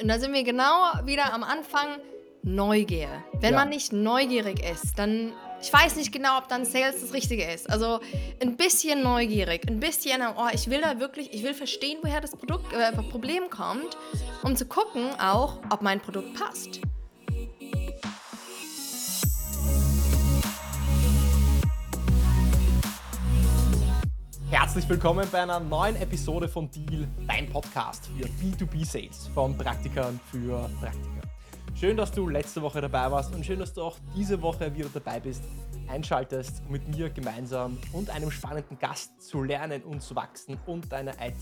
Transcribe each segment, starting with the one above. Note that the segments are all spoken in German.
Und da sind wir genau wieder am Anfang Neugier. Wenn Ja. man nicht neugierig ist, dann, ich weiß nicht genau, ob dann Sales das Richtige ist. Also ein bisschen neugierig, ein bisschen, oh, ich will da wirklich, ich will verstehen, woher das Produkt, äh, Problem kommt, um zu gucken auch, ob mein Produkt passt. Herzlich willkommen bei einer neuen Episode von Deal, dein Podcast für B2B-Sales von Praktikern für Praktiker. Schön, dass du letzte Woche dabei warst und schön, dass du auch diese Woche wieder dabei bist, einschaltest, um mit mir gemeinsam und einem spannenden Gast zu lernen und zu wachsen und deine IT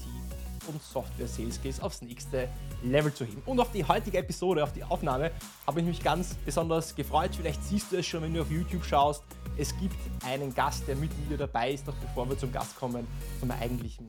und Software Sales Skills aufs nächste Level zu heben. Und auf die heutige Episode, auf die Aufnahme, habe ich mich ganz besonders gefreut. Vielleicht siehst du es schon, wenn du auf YouTube schaust. Es gibt einen Gast, der mit mir dabei ist, doch bevor wir zum Gast kommen, zum eigentlichen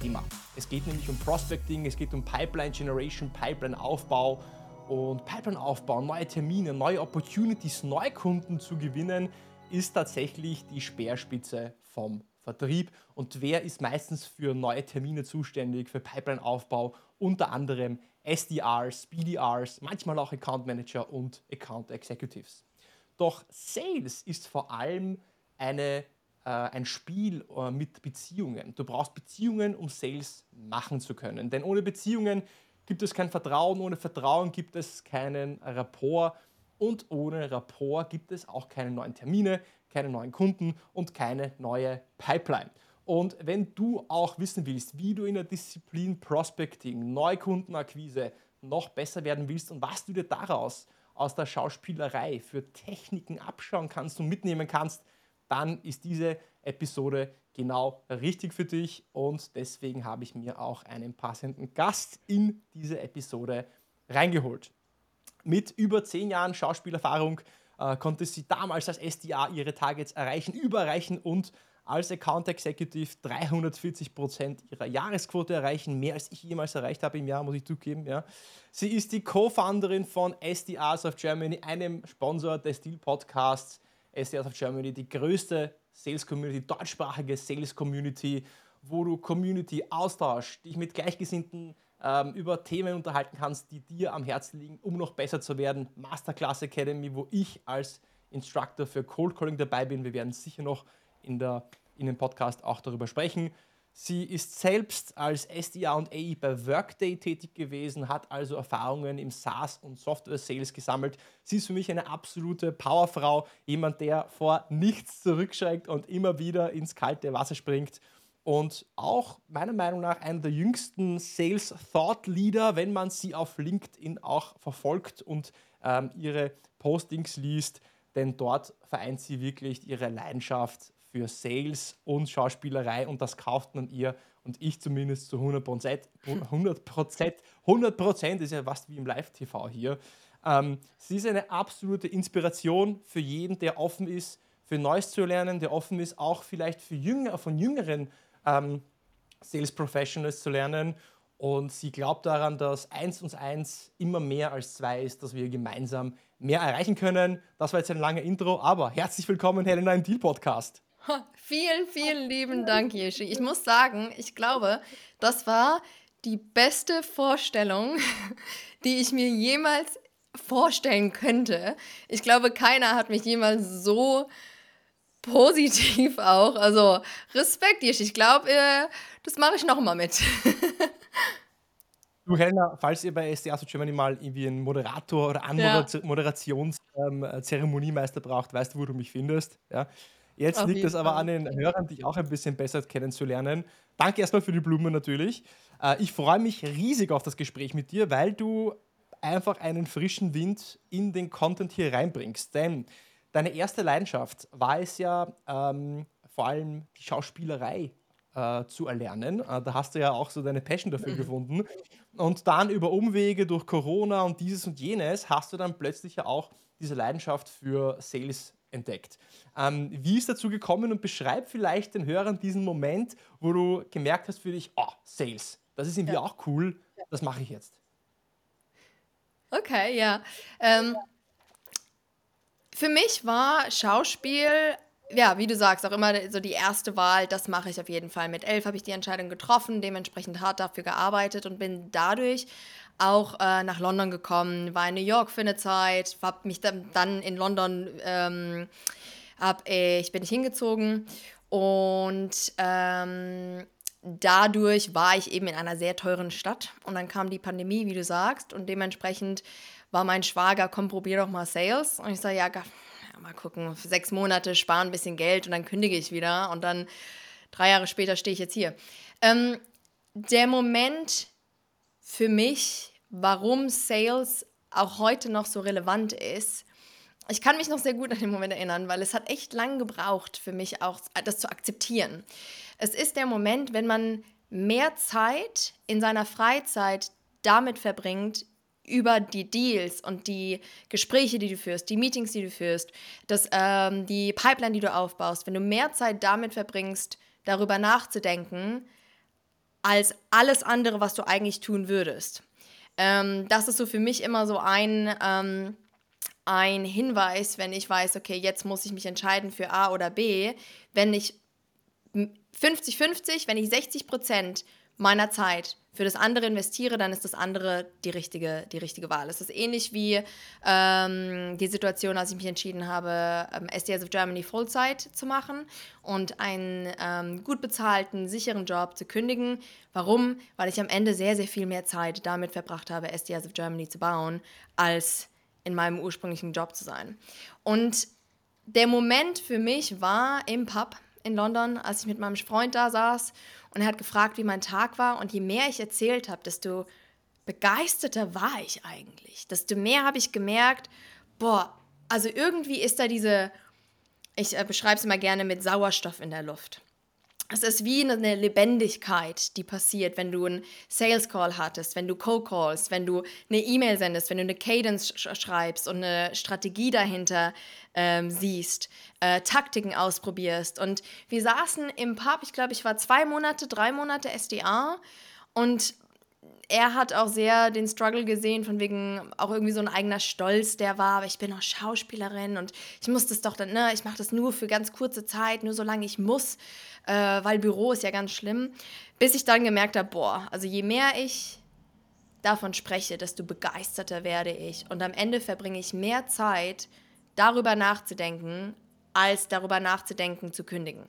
Thema. Es geht nämlich um Prospecting, es geht um Pipeline Generation, Pipeline Aufbau und Pipeline Aufbau, neue Termine, neue Opportunities, Neukunden zu gewinnen, ist tatsächlich die Speerspitze vom Vertrieb. Und wer ist meistens für neue Termine zuständig, für Pipeline-Aufbau? Unter anderem SDRs, BDRs, manchmal auch Account Manager und Account Executives. Doch Sales ist vor allem eine, äh, ein Spiel äh, mit Beziehungen. Du brauchst Beziehungen, um Sales machen zu können. Denn ohne Beziehungen gibt es kein Vertrauen, ohne Vertrauen gibt es keinen Rapport und ohne Rapport gibt es auch keine neuen Termine, keine neuen Kunden und keine neue Pipeline. Und wenn du auch wissen willst, wie du in der Disziplin Prospecting, Neukundenakquise noch besser werden willst und was du dir daraus aus der Schauspielerei für Techniken abschauen kannst und mitnehmen kannst, dann ist diese Episode genau richtig für dich und deswegen habe ich mir auch einen passenden Gast in diese Episode reingeholt. Mit über zehn Jahren Schauspielerfahrung äh, konnte sie damals als SDA ihre Targets erreichen, überreichen und als Account Executive 340% ihrer Jahresquote erreichen, mehr als ich jemals erreicht habe im Jahr, muss ich zugeben. Ja. Sie ist die Co-Founderin von SDRs of Germany, einem Sponsor des Deal Podcasts. SDRs of Germany, die größte Sales Community, deutschsprachige Sales Community, wo du Community Austausch, dich mit Gleichgesinnten ähm, über Themen unterhalten kannst, die dir am Herzen liegen, um noch besser zu werden. Masterclass Academy, wo ich als Instructor für Cold Calling dabei bin. Wir werden sicher noch in, der, in dem Podcast auch darüber sprechen. Sie ist selbst als SDA und AI bei Workday tätig gewesen, hat also Erfahrungen im SaaS und Software Sales gesammelt. Sie ist für mich eine absolute Powerfrau, jemand, der vor nichts zurückschreckt und immer wieder ins kalte Wasser springt. Und auch meiner Meinung nach einer der jüngsten Sales Thought Leader, wenn man sie auf LinkedIn auch verfolgt und ähm, ihre Postings liest, denn dort vereint sie wirklich ihre Leidenschaft für Sales und Schauspielerei und das kauft man ihr und ich zumindest zu 100 Prozent. 100 Prozent, 100 Prozent ist ja fast wie im Live-TV hier. Ähm, sie ist eine absolute Inspiration für jeden, der offen ist, für Neues zu lernen, der offen ist, auch vielleicht für Jünger, von jüngeren ähm, Sales Professionals zu lernen. Und sie glaubt daran, dass 1 und 1 immer mehr als 2 ist, dass wir gemeinsam mehr erreichen können. Das war jetzt ein langer Intro, aber herzlich willkommen, Helena, im Deal Podcast. Vielen, vielen lieben Dank, Yeshi. Ich muss sagen, ich glaube, das war die beste Vorstellung, die ich mir jemals vorstellen könnte. Ich glaube, keiner hat mich jemals so positiv auch. Also Respekt, Yeshi. Ich glaube, äh, das mache ich nochmal mit. Du, Helena, falls ihr bei SDA of Germany mal irgendwie einen Moderator oder Ja. Moderations-Zeremoniemeister braucht, weißt du, wo du mich findest. Ja. Jetzt Auf liegt es aber Fall. an den Hörern, dich auch ein bisschen besser kennenzulernen. Danke erstmal für die Blumen natürlich. Äh, Ich freue mich riesig auf das Gespräch mit dir, weil du einfach einen frischen Wind in den Content hier reinbringst. Denn deine erste Leidenschaft war es ja ähm, vor allem die Schauspielerei äh, zu erlernen. Äh, da hast du ja auch so deine Passion dafür gefunden. Und dann über Umwege durch Corona und dieses und jenes hast du dann plötzlich ja auch diese Leidenschaft für Sales entdeckt. Ähm, wie ist dazu gekommen und beschreib vielleicht den Hörern diesen Moment, wo du gemerkt hast für dich, oh, Sales, das ist irgendwie Ja. auch cool, das mache ich jetzt. Okay, ja. Ähm, für mich war Schauspiel, ja, wie du sagst, auch immer so die erste Wahl, das mache ich auf jeden Fall. Mit elf habe ich die Entscheidung getroffen, dementsprechend hart dafür gearbeitet und bin dadurch auch äh, nach London gekommen, war in New York für eine Zeit, habe mich dann, in London, ähm, hab, äh, ich bin nicht hingezogen und ähm, dadurch war ich eben in einer sehr teuren Stadt und dann kam die Pandemie, wie du sagst, und dementsprechend war mein Schwager, komm, probier doch mal Sales. Und ich sage, ja, mal gucken, sechs Monate sparen ein bisschen Geld und dann kündige ich wieder und dann drei Jahre später stehe ich jetzt hier. Ähm, der Moment für mich, warum Sales auch heute noch so relevant ist, ich kann mich noch sehr gut an den Moment erinnern, weil es hat echt lang gebraucht für mich auch, das zu akzeptieren. Es ist der Moment, wenn man mehr Zeit in seiner Freizeit damit verbringt, über die Deals und die Gespräche, die du führst, die Meetings, die du führst, das, ähm, die Pipeline, die du aufbaust, wenn du mehr Zeit damit verbringst, darüber nachzudenken, als alles andere, was du eigentlich tun würdest. Ähm, das ist so für mich immer so ein, ähm, ein Hinweis, wenn ich weiß, okay, jetzt muss ich mich entscheiden für A oder B. Wenn ich 50-50, wenn ich 60 Prozent meiner Zeit für das andere investiere, dann ist das andere die richtige, die richtige Wahl. Es ist ähnlich wie ähm, die Situation, als ich mich entschieden habe, ähm, SDS of Germany Vollzeit zu machen und einen ähm, gut bezahlten, sicheren Job zu kündigen. Warum? Weil ich am Ende sehr, sehr viel mehr Zeit damit verbracht habe, SDS of Germany zu bauen, als in meinem ursprünglichen Job zu sein. Und der Moment für mich war im Pub in London, als ich mit meinem Freund da saß und er hat gefragt, wie mein Tag war. Und je mehr ich erzählt habe, desto begeisterter war ich eigentlich. Desto mehr habe ich gemerkt, boah, also irgendwie ist da diese, ich äh, beschreibe es immer gerne mit Sauerstoff in der Luft. Es ist wie eine Lebendigkeit, die passiert, wenn du einen Sales Call hattest, wenn du Cold Calls, wenn du eine E-Mail sendest, wenn du eine Cadence sch schreibst und eine Strategie dahinter ähm, siehst, äh, Taktiken ausprobierst. Und wir saßen im Pub, ich glaube, ich war zwei Monate, drei Monate SDA und er hat auch sehr den Struggle gesehen, von wegen auch irgendwie so ein eigener Stolz, der war, aber ich bin auch Schauspielerin und ich muss das doch dann, ne, ich mache das nur für ganz kurze Zeit, nur solange ich muss, äh, weil Büro ist ja ganz schlimm. Bis ich dann gemerkt habe, boah, also je mehr ich davon spreche, desto begeisterter werde ich. Und am Ende verbringe ich mehr Zeit, darüber nachzudenken, als darüber nachzudenken, zu kündigen.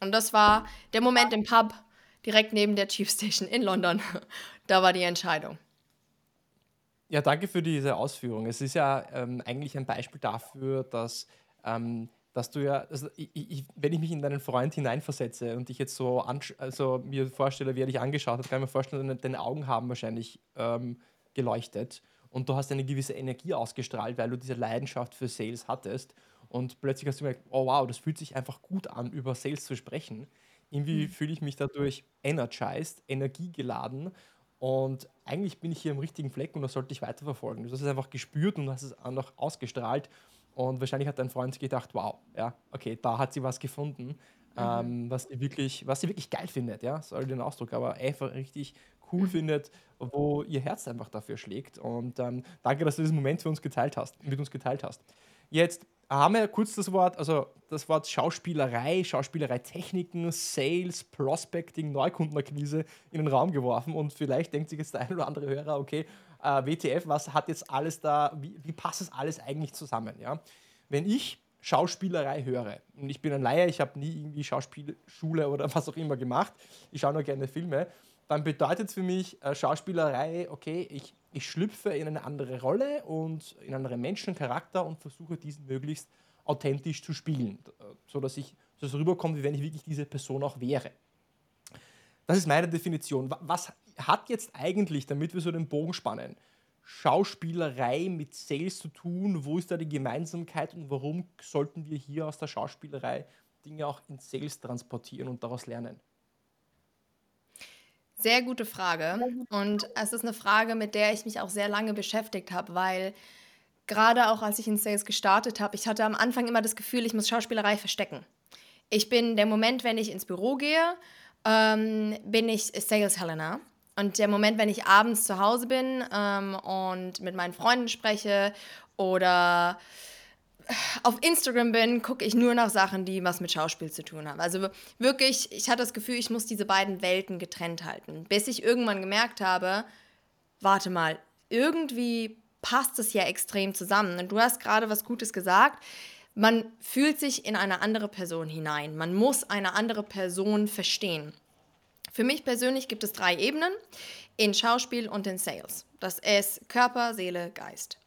Und das war der Moment im Pub, direkt neben der Chief Station in London. da war die Entscheidung. Ja, danke für diese Ausführung. Es ist ja ähm, eigentlich ein Beispiel dafür, dass, ähm, dass du ja, also ich, ich, wenn ich mich in deinen Freund hineinversetze und ich jetzt so also mir vorstelle, wie er dich angeschaut hat, kann ich mir vorstellen, deine, deine Augen haben wahrscheinlich ähm, geleuchtet und du hast eine gewisse Energie ausgestrahlt, weil du diese Leidenschaft für Sales hattest und plötzlich hast du gemerkt, oh wow, das fühlt sich einfach gut an, über Sales zu sprechen. Irgendwie mhm. fühle ich mich dadurch energized, energiegeladen und eigentlich bin ich hier im richtigen Fleck und das sollte ich weiterverfolgen. Du hast es einfach gespürt und hast es auch noch ausgestrahlt und wahrscheinlich hat dein Freund gedacht, wow, ja, okay, da hat sie was gefunden, mhm. ähm, was, sie wirklich, was sie wirklich geil findet, ja, soll den Ausdruck, aber einfach richtig cool mhm. findet, wo ihr Herz einfach dafür schlägt. Und ähm, danke, dass du diesen Moment für uns geteilt hast, mit uns geteilt hast. Jetzt haben wir kurz das Wort, also das Wort Schauspielerei, Schauspielerei-Techniken, Sales, Prospecting, Neukundenakquise in den Raum geworfen und vielleicht denkt sich jetzt der ein oder andere Hörer, okay, äh, WTF, was hat jetzt alles da, wie, wie passt das alles eigentlich zusammen? Ja? Wenn ich Schauspielerei höre, und ich bin ein Laie, ich habe nie irgendwie Schauspielschule oder was auch immer gemacht, ich schaue nur gerne Filme, dann bedeutet es für mich äh, Schauspielerei, okay, ich, ich schlüpfe in eine andere Rolle und in einen anderen Menschencharakter und versuche diesen möglichst authentisch zu spielen, äh, sodass ich so rüberkommt, wie wenn ich wirklich diese Person auch wäre. Das ist meine Definition. Was hat jetzt eigentlich, damit wir so den Bogen spannen, Schauspielerei mit Sales zu tun? Wo ist da die Gemeinsamkeit und warum sollten wir hier aus der Schauspielerei Dinge auch in Sales transportieren und daraus lernen? Sehr gute Frage. Und es ist eine Frage, mit der ich mich auch sehr lange beschäftigt habe, weil gerade auch als ich in Sales gestartet habe, ich hatte am Anfang immer das Gefühl, ich muss Schauspielerei verstecken. Ich bin der Moment, wenn ich ins Büro gehe, ähm, bin ich Sales Helena. Und der Moment, wenn ich abends zu Hause bin ähm, und mit meinen Freunden spreche oder auf Instagram bin, gucke ich nur nach Sachen, die was mit Schauspiel zu tun haben. Also wirklich, ich hatte das Gefühl, ich muss diese beiden Welten getrennt halten. Bis ich irgendwann gemerkt habe, warte mal, irgendwie passt es ja extrem zusammen. Und du hast gerade was Gutes gesagt. Man fühlt sich in eine andere Person hinein. Man muss eine andere Person verstehen. Für mich persönlich gibt es drei Ebenen in Schauspiel und in Sales. Das ist Körper, Seele, Geist.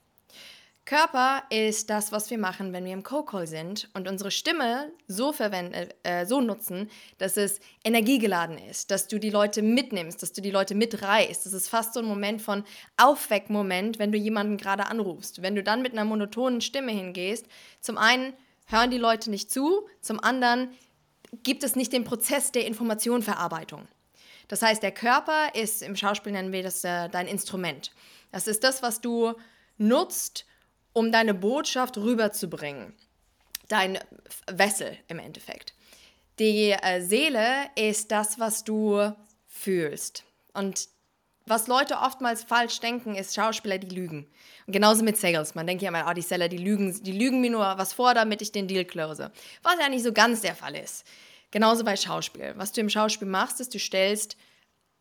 Körper ist das, was wir machen, wenn wir im Co-Call sind und unsere Stimme so, verwenden, äh, so nutzen, dass es energiegeladen ist, dass du die Leute mitnimmst, dass du die Leute mitreißt. Das ist fast so ein Moment von Aufweckmoment, wenn du jemanden gerade anrufst. Wenn du dann mit einer monotonen Stimme hingehst, zum einen hören die Leute nicht zu, zum anderen gibt es nicht den Prozess der Informationverarbeitung. Das heißt, der Körper ist, im Schauspiel nennen wir das äh, dein Instrument. Das ist das, was du nutzt, um deine Botschaft rüberzubringen. Dein Wessel im Endeffekt. Die äh, Seele ist das, was du fühlst. Und was Leute oftmals falsch denken, ist Schauspieler, die lügen. Und genauso mit Sales. Man denkt ja immer, oh, die Seller, die lügen, die lügen mir nur was vor, damit ich den Deal close. Was ja nicht so ganz der Fall ist. Genauso bei Schauspiel. Was du im Schauspiel machst, ist, du stellst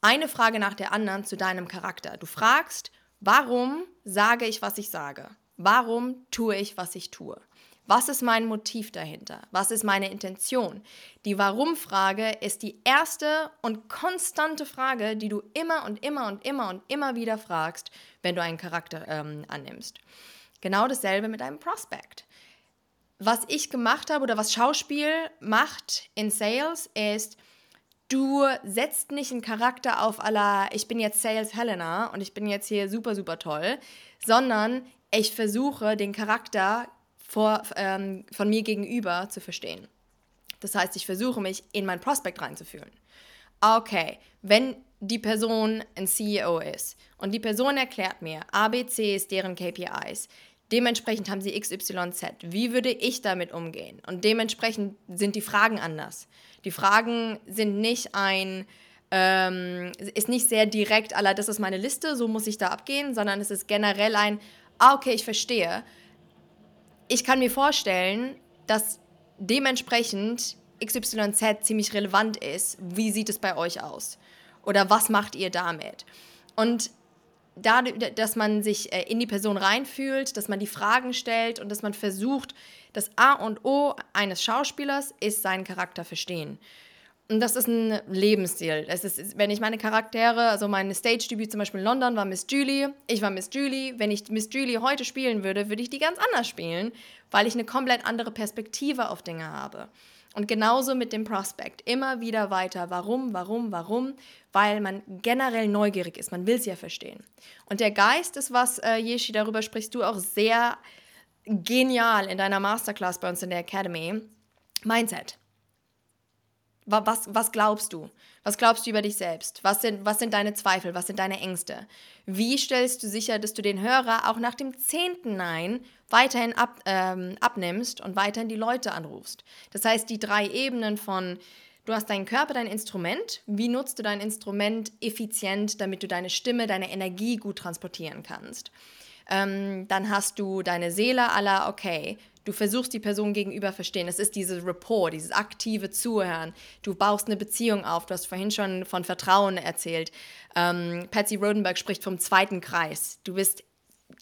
eine Frage nach der anderen zu deinem Charakter. Du fragst, warum sage ich, was ich sage? Warum tue ich, was ich tue? Was ist mein Motiv dahinter? Was ist meine Intention? Die Warum-Frage ist die erste und konstante Frage, die du immer und immer und immer und immer wieder fragst, wenn du einen Charakter ähm, annimmst. Genau dasselbe mit einem Prospect. Was ich gemacht habe oder was Schauspiel macht in Sales ist, du setzt nicht einen Charakter auf aller, ich bin jetzt Sales Helena und ich bin jetzt hier super, super toll, sondern ich versuche, den Charakter vor, ähm, von mir gegenüber zu verstehen. Das heißt, ich versuche mich in mein Prospekt reinzufühlen. Okay, wenn die Person ein CEO ist und die Person erklärt mir, ABC ist deren KPIs, dementsprechend haben sie XYZ, wie würde ich damit umgehen? Und dementsprechend sind die Fragen anders. Die Fragen sind nicht ein, ähm, ist nicht sehr direkt, aller, das ist meine Liste, so muss ich da abgehen, sondern es ist generell ein, ah, okay, ich verstehe. Ich kann mir vorstellen, dass dementsprechend XYZ ziemlich relevant ist. Wie sieht es bei euch aus? Oder was macht ihr damit? Und dadurch, dass man sich äh, in die Person reinfühlt, dass man die Fragen stellt und dass man versucht, das A und O eines Schauspielers ist seinen Charakter verstehen. Und das ist ein Lebensstil. Es ist, wenn ich meine Charaktere, also mein Stage-Debüt zum Beispiel in London war Miss Julie, ich war Miss Julie. Wenn ich Miss Julie heute spielen würde, würde ich die ganz anders spielen, weil ich eine komplett andere Perspektive auf Dinge habe. Und genauso mit dem Prospect. Immer wieder weiter. Warum, warum, warum? Weil man generell neugierig ist. Man will es ja verstehen. Und der Geist ist was, äh, Yeshi, darüber sprichst du auch sehr genial in deiner Masterclass bei uns in der Academy. Mindset. Was, was glaubst du? Was glaubst du über dich selbst? Was sind, was sind deine Zweifel? Was sind deine Ängste? Wie stellst du sicher, dass du den Hörer auch nach dem zehnten Nein weiterhin ab, ähm, abnimmst und weiterhin die Leute anrufst? Das heißt, die drei Ebenen von Du hast deinen Körper, dein Instrument. Wie nutzt du dein Instrument effizient, damit du deine Stimme, deine Energie gut transportieren kannst? Ähm, dann hast du deine Seele aller, okay, Du versuchst die Person gegenüber verstehen. Es ist dieses Rapport, dieses aktive Zuhören. Du baust eine Beziehung auf. Du hast vorhin schon von Vertrauen erzählt. Ähm, Patsy Rodenberg spricht vom zweiten Kreis. Du bist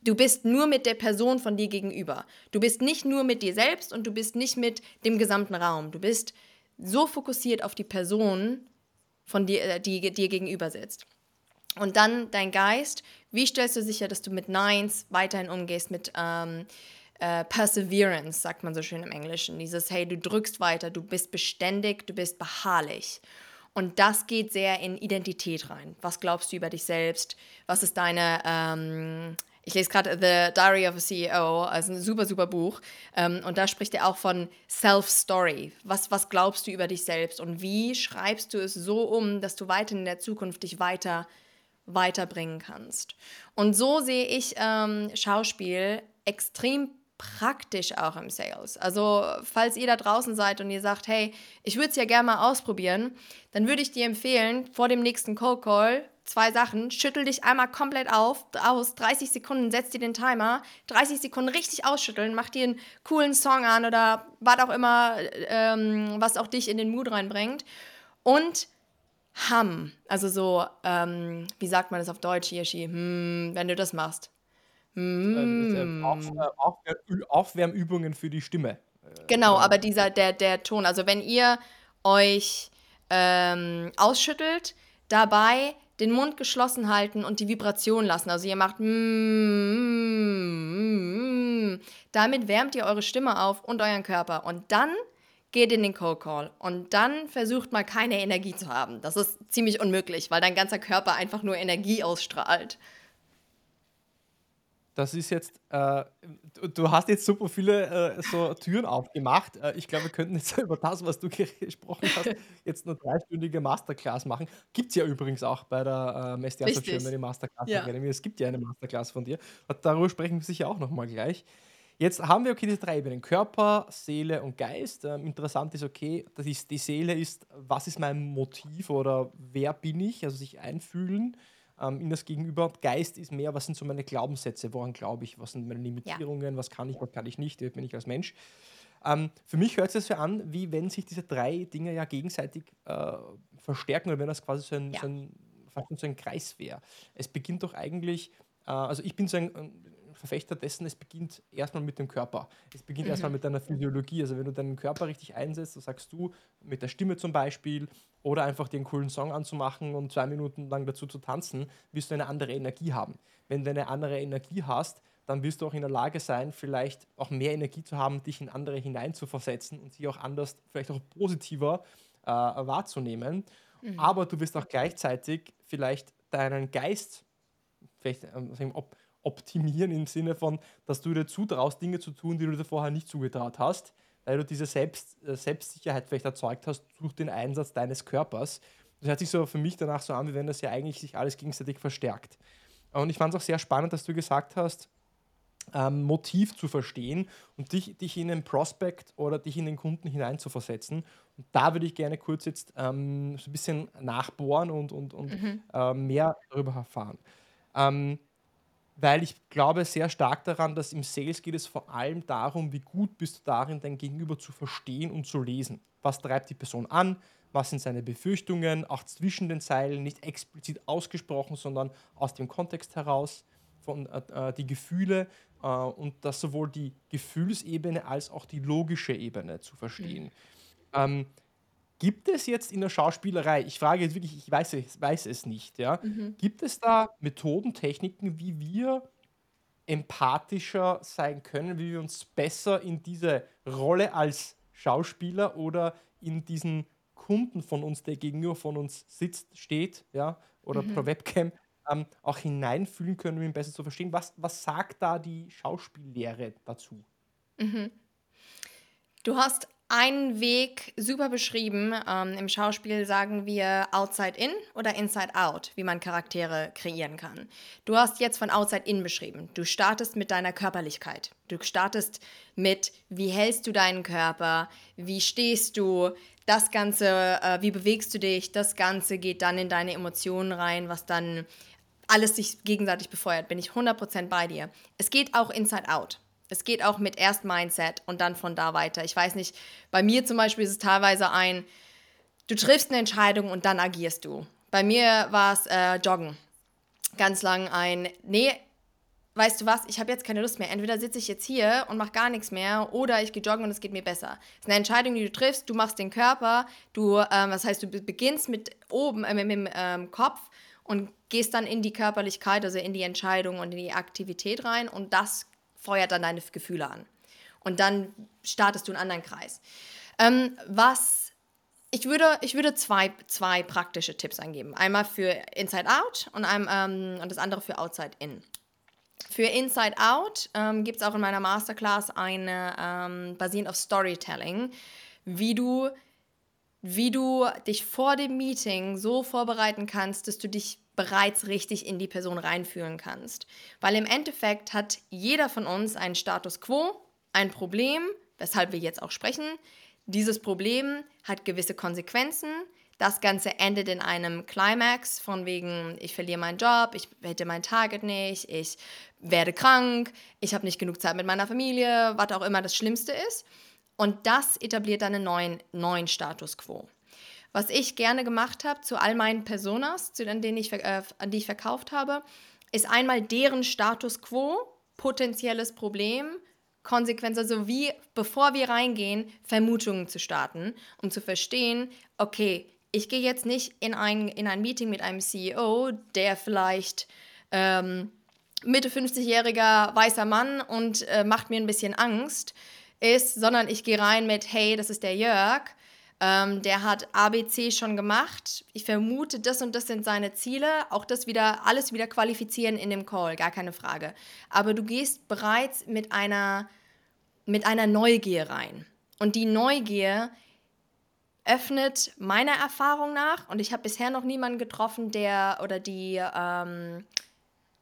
Du bist nur mit der Person von dir gegenüber. Du bist nicht nur mit dir selbst und du bist nicht mit dem gesamten Raum. Du bist so fokussiert auf die Person, von dir, äh, die dir gegenüber sitzt. Und dann dein Geist. Wie stellst du sicher, dass du mit Neins weiterhin umgehst, mit ähm, äh, Perseverance, sagt man so schön im Englischen. Dieses, hey, du drückst weiter, du bist beständig, du bist beharrlich. Und das geht sehr in Identität rein. Was glaubst du über dich selbst? Was ist deine, ähm, ich lese gerade The Diary of a CEO, also ein super, super Buch. Ähm, und da spricht er auch von Self-Story. Was, was glaubst du über dich selbst? Und wie schreibst du es so um, dass du weiter in der Zukunft dich weiter weiterbringen kannst? Und so sehe ich ähm, Schauspiel extrem praktisch auch im Sales. Also falls ihr da draußen seid und ihr sagt, hey, ich würde es ja gerne mal ausprobieren, dann würde ich dir empfehlen, vor dem nächsten Cold Call zwei Sachen. Schüttel dich einmal komplett auf, aus, 30 Sekunden, setz dir den Timer, 30 Sekunden richtig ausschütteln, mach dir einen coolen Song an oder was auch immer, ähm, was auch dich in den Mood reinbringt. Und Hum, also so, ähm, wie sagt man das auf Deutsch, Hirschi? Hm, wenn du das machst. Hm. äh, Aufwär- Aufwärmübungen für die Stimme. Äh, Genau, aber dieser, der, der Ton, also wenn ihr euch ähm, ausschüttelt, dabei den Mund geschlossen halten und die Vibration lassen. Also ihr macht mm, mm, mm, damit wärmt ihr eure Stimme auf und euren Körper. Und dann geht in den Cold Call. Und dann versucht mal keine Energie zu haben. Das ist ziemlich unmöglich, weil dein ganzer Körper einfach nur Energie ausstrahlt. Das ist jetzt, äh, du, hast jetzt super viele äh, so Türen aufgemacht. Äh, ich glaube, wir könnten jetzt über das, was du gesprochen hast, jetzt eine dreistündige Masterclass machen. Gibt es ja übrigens auch bei der äh, Richtig. Germany Masterclass Ja. Academy. Es gibt ja eine Masterclass von dir. Darüber sprechen wir sicher auch nochmal gleich. Jetzt haben wir okay diese drei Ebenen: Körper, Seele und Geist. Ähm, interessant ist, okay, das ist, die Seele ist, was ist mein Motiv oder wer bin ich? Also sich einfühlen ähm, in das Gegenüber. Geist ist mehr, was sind so meine Glaubenssätze, woran glaube ich, was sind meine Limitierungen, was kann ich, was kann ich nicht, wer bin ich als Mensch. Ähm, für mich hört es sich so an, wie wenn sich diese drei Dinge ja gegenseitig äh, verstärken oder wenn das quasi so ein, Ja. so ein, fast so ein Kreis wäre. Es beginnt doch eigentlich, äh, also ich bin so ein Verfechter dessen, es beginnt erstmal mit dem Körper. Es beginnt erstmal mit deiner Physiologie. Also wenn du deinen Körper richtig einsetzt, so sagst du mit der Stimme zum Beispiel oder einfach einen coolen Song anzumachen und zwei Minuten lang dazu zu tanzen, wirst du eine andere Energie haben. Wenn du eine andere Energie hast, dann wirst du auch in der Lage sein, vielleicht auch mehr Energie zu haben, dich in andere hineinzuversetzen und sie auch anders, vielleicht auch positiver äh, wahrzunehmen. Aber du wirst auch gleichzeitig vielleicht deinen Geist vielleicht wir, op optimieren im Sinne von, dass du dir zutraust, Dinge zu tun, die du dir vorher nicht zugetraut hast, weil du diese Selbst, äh, Selbstsicherheit vielleicht erzeugt hast durch den Einsatz deines Körpers. Das hört sich so für mich danach so an, wie wenn das ja eigentlich sich alles gegenseitig verstärkt. Und ich fand es auch sehr spannend, dass du gesagt hast, ähm, Motiv zu verstehen und dich, dich in den Prospect oder dich in den Kunden hineinzuversetzen. Und da würde ich gerne kurz jetzt ähm, so ein bisschen nachbohren und, und, und äh, mehr darüber erfahren. Ähm, weil ich glaube sehr stark daran, dass im Sales geht es vor allem darum, wie gut bist du darin, dein Gegenüber zu verstehen und zu lesen. Was treibt die Person an? Was sind seine Befürchtungen? Auch zwischen den Zeilen, nicht explizit ausgesprochen, sondern aus dem Kontext heraus, von äh, äh, die Gefühle äh, und das sowohl die Gefühlsebene als auch die logische Ebene zu verstehen. Ähm, Gibt es jetzt in der Schauspielerei, ich frage jetzt wirklich, ich weiß es, weiß es nicht, ja, gibt es da Methoden, Techniken, wie wir empathischer sein können, wie wir uns besser in diese Rolle als Schauspieler oder in diesen Kunden von uns, der gegenüber von uns sitzt, steht, ja, oder per Webcam, ähm, auch hineinfühlen können, um ihn besser zu verstehen? Was, was sagt da die Schauspiellehre dazu? Du hast einen Weg super beschrieben. Ähm, Im Schauspiel sagen wir Outside In oder Inside Out, wie man Charaktere kreieren kann. Du hast jetzt von Outside In beschrieben. Du startest mit deiner Körperlichkeit. Du startest mit, wie hältst du deinen Körper, wie stehst du, das Ganze, äh, wie bewegst du dich, das Ganze geht dann in deine Emotionen rein, was dann alles sich gegenseitig befeuert, bin ich 100% bei dir. Es geht auch Inside Out. Es geht auch mit erst Mindset und dann von da weiter. Ich weiß nicht, bei mir zum Beispiel ist es teilweise ein, du triffst eine Entscheidung und dann agierst du. Bei mir war es äh, Joggen. Ganz lang ein, nee, weißt du was, ich habe jetzt keine Lust mehr. Entweder sitze ich jetzt hier und mache gar nichts mehr oder ich gehe joggen und es geht mir besser. Es ist eine Entscheidung, die du triffst. Du machst den Körper, du, ähm, das heißt, du be- beginnst mit oben, äh, mit dem ähm, Kopf und gehst dann in die Körperlichkeit, also in die Entscheidung und in die Aktivität rein und das feuert dann deine Gefühle an. Und dann startest du einen anderen Kreis. Ähm, was ich würde, ich würde zwei, zwei praktische Tipps angeben. Einmal für Inside Out und, einem, ähm, und das andere für Outside In. Für Inside Out ähm, gibt es auch in meiner Masterclass eine ähm, basierend auf Storytelling, wie du, wie du dich vor dem Meeting so vorbereiten kannst, dass du dich bereits richtig in die Person reinfühlen kannst. Weil im Endeffekt hat jeder von uns einen Status quo, ein Problem, weshalb wir jetzt auch sprechen. Dieses Problem hat gewisse Konsequenzen. Das Ganze endet in einem Climax von wegen, ich verliere meinen Job, ich hätte mein Target nicht, ich werde krank, ich habe nicht genug Zeit mit meiner Familie, was auch immer das Schlimmste ist. Und das etabliert einen neuen, neuen Status quo. Was ich gerne gemacht habe zu all meinen Personas, zu denen ich, äh, an die ich verkauft habe, ist einmal deren Status quo, potenzielles Problem, Konsequenz, also wie, bevor wir reingehen, Vermutungen zu starten, um zu verstehen, okay, ich gehe jetzt nicht in ein, in ein Meeting mit einem CEO, der vielleicht ähm, Mitte 50-jähriger weißer Mann und äh, macht mir ein bisschen Angst ist, sondern ich gehe rein mit, hey, das ist der Jörg, ähm, der hat ABC schon gemacht. Ich vermute, das und das sind seine Ziele. Auch das wieder, alles wieder qualifizieren in dem Call, gar keine Frage. Aber du gehst bereits mit einer, mit einer Neugier rein. Und die Neugier öffnet meiner Erfahrung nach, und ich habe bisher noch niemanden getroffen, der oder die ähm,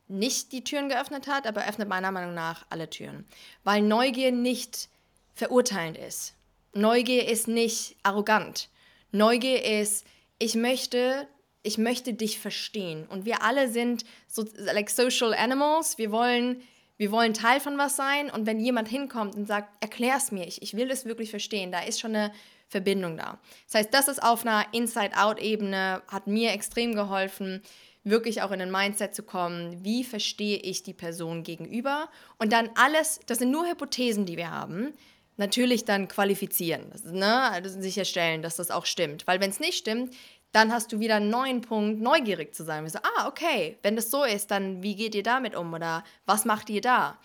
nicht die Türen geöffnet hat, aber öffnet meiner Meinung nach alle Türen. Weil Neugier nicht verurteilend ist. Neugier ist nicht arrogant. Neugier ist, ich möchte, ich möchte dich verstehen. Und wir alle sind so like social animals. Wir wollen, wir wollen Teil von was sein. Und wenn jemand hinkommt und sagt, erklär's mir, ich, ich will es wirklich verstehen, da ist schon eine Verbindung da. Das heißt, das ist auf einer Inside-Out-Ebene, hat mir extrem geholfen, wirklich auch in ein Mindset zu kommen, wie verstehe ich die Person gegenüber und dann alles, das sind nur Hypothesen, die wir haben, natürlich dann qualifizieren, ne? also sicherstellen, dass das auch stimmt. Weil wenn es nicht stimmt, dann hast du wieder einen neuen Punkt, neugierig zu sein. So, ah, okay, wenn das so ist, dann wie geht ihr damit um oder was macht ihr da?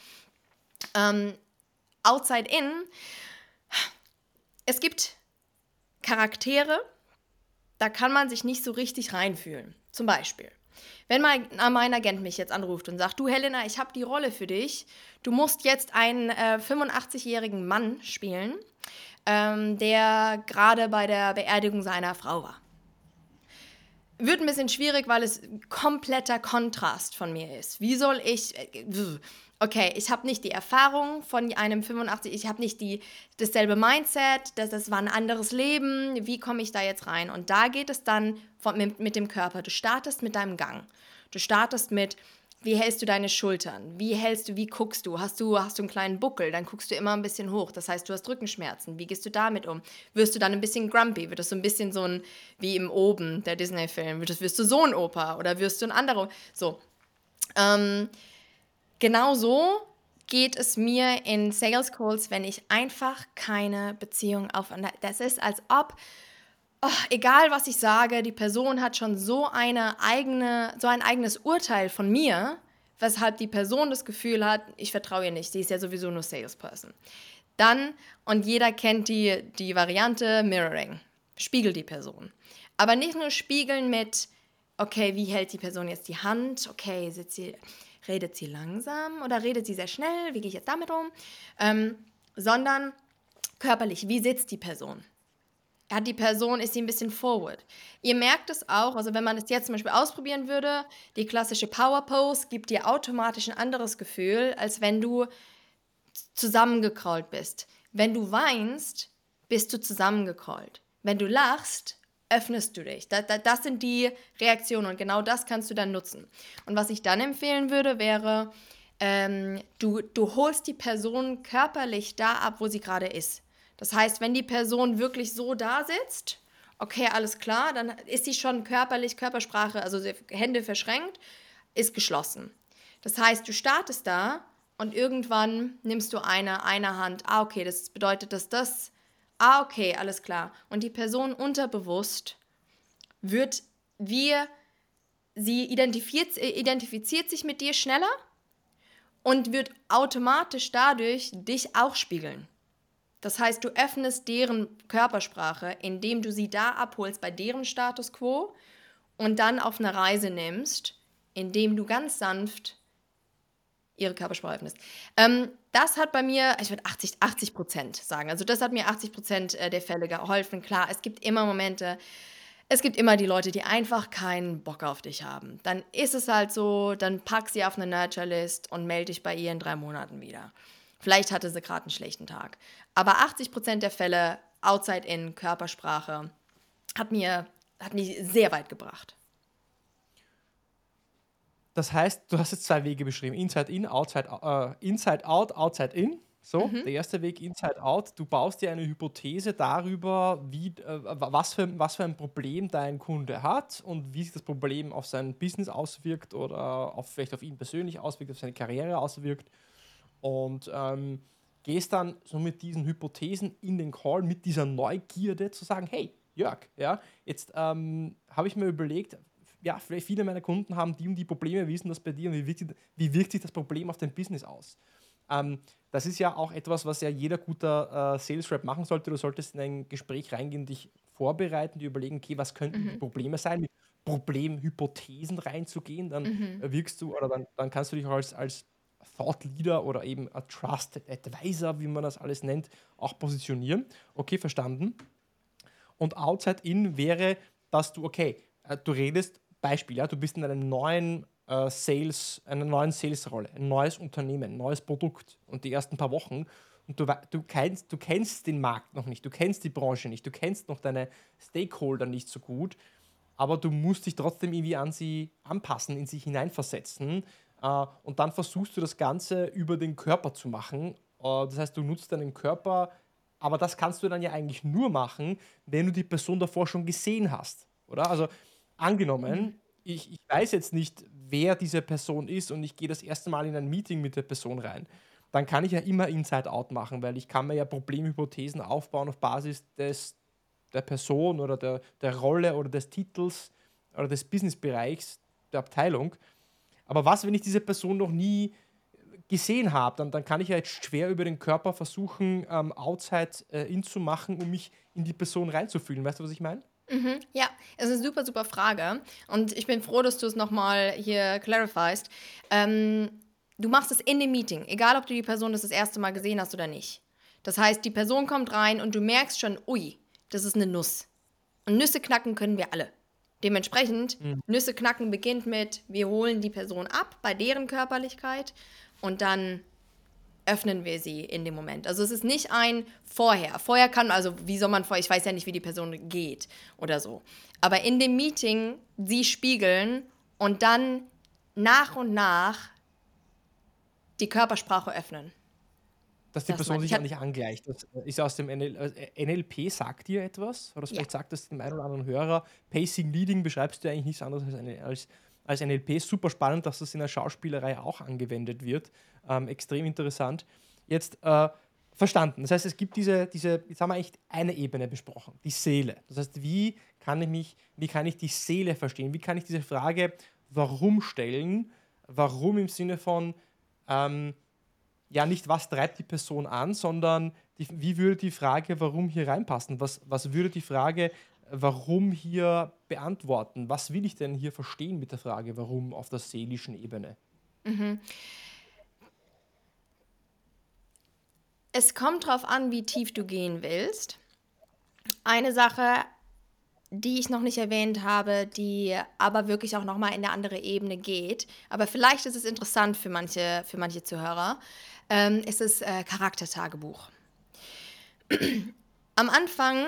Ähm, outside in, es gibt Charaktere, da kann man sich nicht so richtig reinfühlen. Zum Beispiel, wenn mein, mein Agent mich jetzt anruft und sagt, du Helena, ich habe die Rolle für dich, du musst jetzt einen äh, 85-jährigen Mann spielen, ähm, der gerade bei der Beerdigung seiner Frau war. Wird ein bisschen schwierig, weil es kompletter Kontrast von mir ist. Wie soll ich... Äh, okay, ich habe nicht die Erfahrung von einem 85, ich habe nicht die, dasselbe Mindset, das, das war ein anderes Leben, wie komme ich da jetzt rein? Und da geht es dann von, mit, mit dem Körper. Du startest mit deinem Gang. Du startest mit, wie hältst du deine Schultern? Wie hältst du, wie guckst du? Hast du, hast du einen kleinen Buckel? Dann guckst du immer ein bisschen hoch. Das heißt, du hast Rückenschmerzen. Wie gehst du damit um? Wirst du dann ein bisschen grumpy? Wird das so ein bisschen so ein, wie im Oben, der Disney-Film? Wirst du so ein Opa oder wirst du ein anderer? So. Ähm, Genauso geht es mir in Sales Calls, wenn ich einfach keine Beziehung aufeinander. Das ist, als ob, oh, egal was ich sage, die Person hat schon so eine eigene, so ein eigenes Urteil von mir, weshalb die Person das Gefühl hat, ich vertraue ihr nicht, sie ist ja sowieso nur Salesperson. Dann, und jeder kennt die, die Variante Mirroring, spiegel die Person. Aber nicht nur spiegeln mit, okay, wie hält die Person jetzt die Hand, okay, sie redet sie langsam oder redet sie sehr schnell, wie gehe ich jetzt damit um, ähm, sondern körperlich, wie sitzt die Person? Hat die Person, ist sie ein bisschen forward? Ihr merkt es auch, also wenn man es jetzt zum Beispiel ausprobieren würde, die klassische Power Pose gibt dir automatisch ein anderes Gefühl, als wenn du zusammengekrault bist. Wenn du weinst, bist du zusammengekrault. Wenn du lachst, öffnest du dich. Das, das, das, sind die Reaktionen und genau das kannst du dann nutzen. Und was ich dann empfehlen würde, wäre, ähm, du, du holst die Person körperlich da ab, wo sie gerade ist. Das heißt, wenn die Person wirklich so da sitzt, okay, alles klar, dann ist sie schon körperlich, Körpersprache, also Hände verschränkt, ist geschlossen. Das heißt, du startest da und irgendwann nimmst du eine, eine Hand, ah, okay, das bedeutet, dass das Ah, okay, alles klar. Und die Person unterbewusst wird wir, sie identifiziert, äh, identifiziert sich mit dir schneller und wird automatisch dadurch dich auch spiegeln. Das heißt, du öffnest deren Körpersprache, indem du sie da abholst bei deren Status quo und dann auf eine Reise nimmst, indem du ganz sanft ihre Körpersprache öffnest. Ähm, das hat bei mir, ich würde 80, 80 Prozent sagen. Also das hat mir 80 Prozent äh, der Fälle geholfen. Klar, es gibt immer Momente, es gibt immer die Leute, die einfach keinen Bock auf dich haben. Dann ist es halt so, dann pack sie auf eine Nurture-List und melde dich bei ihr in drei Monaten wieder. Vielleicht hatte sie gerade einen schlechten Tag. Aber 80 Prozent der Fälle, outside in, Körpersprache, hat mir, hat mich sehr weit gebracht. Das heißt, du hast jetzt zwei Wege beschrieben: Inside in, Outside, äh, Inside out, Outside in. So, mhm. der erste Weg Inside Out. Du baust dir eine Hypothese darüber, wie, äh, was, für, was für ein Problem dein Kunde hat und wie sich das Problem auf sein Business auswirkt oder auf, vielleicht auf ihn persönlich auswirkt, auf seine Karriere auswirkt. Und ähm, gehst dann so mit diesen Hypothesen in den Call, mit dieser Neugierde zu sagen, hey, Jörg, ja, jetzt ähm, habe ich mir überlegt, ja, vielleicht viele meiner Kunden haben die und die Probleme, wie ist denn das bei dir und wie wirkt, wie wirkt sich das Problem auf dein Business aus? Ähm, das ist ja auch etwas, was ja jeder guter äh, Sales Rep machen sollte. Du solltest in ein Gespräch reingehen, dich vorbereiten, dir überlegen, okay, was könnten mhm. die Probleme sein, mit Problemhypothesen reinzugehen, dann mhm. wirkst du oder dann, dann kannst du dich auch als, als Thought Leader oder eben a Trusted Advisor, wie man das alles nennt, auch positionieren. Okay, verstanden. Und Outside In wäre, dass du, okay, äh, du redest, Beispiel, ja, du bist in einem neuen äh, Sales, einer neuen Sales-Rolle, ein neues Unternehmen, ein neues Produkt und die ersten paar Wochen und du, du, kennst, du kennst den Markt noch nicht, du kennst die Branche nicht, du kennst noch deine Stakeholder nicht so gut, aber du musst dich trotzdem irgendwie an sie anpassen, in sie hineinversetzen äh, und dann versuchst du das Ganze über den Körper zu machen. Äh, das heißt, du nutzt deinen Körper, aber das kannst du dann ja eigentlich nur machen, wenn du die Person davor schon gesehen hast, oder? Also angenommen, mhm. ich, ich weiß jetzt nicht, wer diese Person ist und ich gehe das erste Mal in ein Meeting mit der Person rein, dann kann ich ja immer Inside-Out machen, weil ich kann mir ja Problemhypothesen aufbauen auf Basis des, der Person oder der, der Rolle oder des Titels oder des Businessbereichs der Abteilung. Aber was, wenn ich diese Person noch nie gesehen habe, dann, dann kann ich ja jetzt schwer über den Körper versuchen, ähm, Outside äh, in zu machen, um mich in die Person reinzufühlen. Weißt du, was ich meine? Mhm, ja, es ist eine super, super Frage. Und ich bin froh, dass du es nochmal hier clarifyst. Ähm, du machst es in dem Meeting, egal ob du die Person das das erste Mal gesehen hast oder nicht. Das heißt, die Person kommt rein und du merkst schon, ui, das ist eine Nuss. Und Nüsse knacken können wir alle. Dementsprechend, mhm. Nüsse knacken beginnt mit, wir holen die Person ab bei deren Körperlichkeit und dann öffnen wir sie in dem Moment. Also es ist nicht ein Vorher. Vorher kann, also wie soll man vorher, ich weiß ja nicht, wie die Person geht oder so. Aber in dem Meeting sie spiegeln und dann nach und nach die Körpersprache öffnen. Dass die das Person sich ja nicht angleicht. Das ist aus dem NL NLP, äh, sagt dir etwas? Oder vielleicht ja. sagt das dem einen oder anderen Hörer. Pacing Leading beschreibst du eigentlich nichts anderes als, eine, als, als NLP. Super spannend, dass das in der Schauspielerei auch angewendet wird. Ähm, extrem interessant. Jetzt äh, verstanden. Das heißt, es gibt diese, diese, jetzt haben wir echt eine Ebene besprochen, die Seele. Das heißt, wie kann ich mich, wie kann ich die Seele verstehen? Wie kann ich diese Frage warum stellen? Warum im Sinne von, ähm, ja, nicht was treibt die Person an, sondern die, wie würde die Frage warum hier reinpassen? Was, was würde die Frage warum hier beantworten? Was will ich denn hier verstehen mit der Frage warum auf der seelischen Ebene? Mhm. Es kommt darauf an, wie tief du gehen willst. Eine Sache, die ich noch nicht erwähnt habe, die aber wirklich auch nochmal in eine andere Ebene geht, aber vielleicht ist es interessant für manche, für manche Zuhörer, ähm, ist das äh, Charaktertagebuch. Am Anfang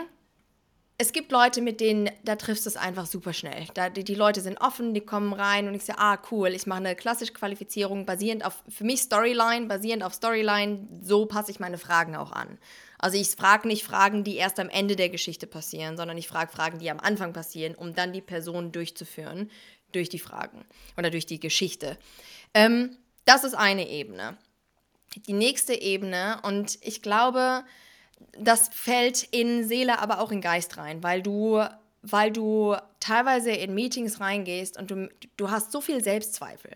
es gibt Leute, mit denen, da triffst du es einfach super schnell. Da, die, die, Leute sind offen, die kommen rein und ich sage, ah, cool, ich mache eine klassische Qualifizierung basierend auf, für mich Storyline, basierend auf Storyline, so passe ich meine Fragen auch an. Also ich frage nicht Fragen, die erst am Ende der Geschichte passieren, sondern ich frage Fragen, die am Anfang passieren, um dann die Person durchzuführen durch die Fragen oder durch die Geschichte. Ähm, das ist eine Ebene. Die nächste Ebene, und ich glaube, das fällt in Seele, aber auch in Geist rein, weil du, weil du teilweise in Meetings reingehst und du, du hast so viel Selbstzweifel,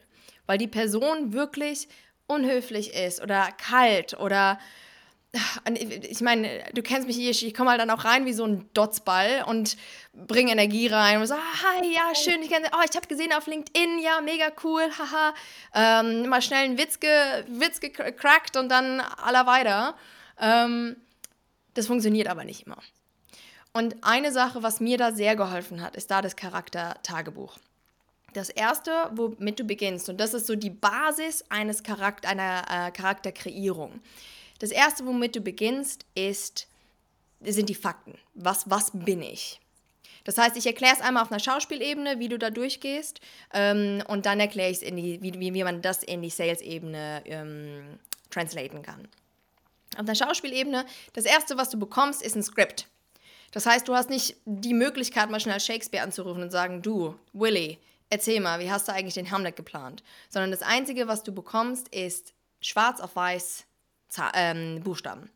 weil die Person wirklich unhöflich ist oder kalt oder ich meine, du kennst mich hier, ich komme halt dann auch rein wie so ein Dotzball und bringe Energie rein und so, hi, ja, schön, ich kenne, oh, ich habe gesehen auf LinkedIn, ja, mega cool, haha, ähm, mal schnell einen Witz, ge, Witz gecrackt und dann aller weiter. Ähm, das funktioniert aber nicht immer. Und eine Sache, was mir da sehr geholfen hat, ist da das Charakter-Tagebuch. Das erste, womit du beginnst, und das ist so die Basis eines Charakter, einer äh, Charakterkreierung. Das erste, womit du beginnst, ist, sind die Fakten. Was, was bin ich? Das heißt, ich erkläre es einmal auf einer Schauspielebene, wie du da durchgehst, ähm, und dann erkläre ich es, wie, wie, wie man das in die Sales-Ebene ähm, translaten kann. Auf der Schauspielebene, das Erste, was du bekommst, ist ein Skript. Das heißt, du hast nicht die Möglichkeit, mal schnell Shakespeare anzurufen und sagen, du, Willy, erzähl mal, wie hast du eigentlich den Hamlet geplant? Sondern das Einzige, was du bekommst, ist schwarz auf weiß ähm, Buchstaben.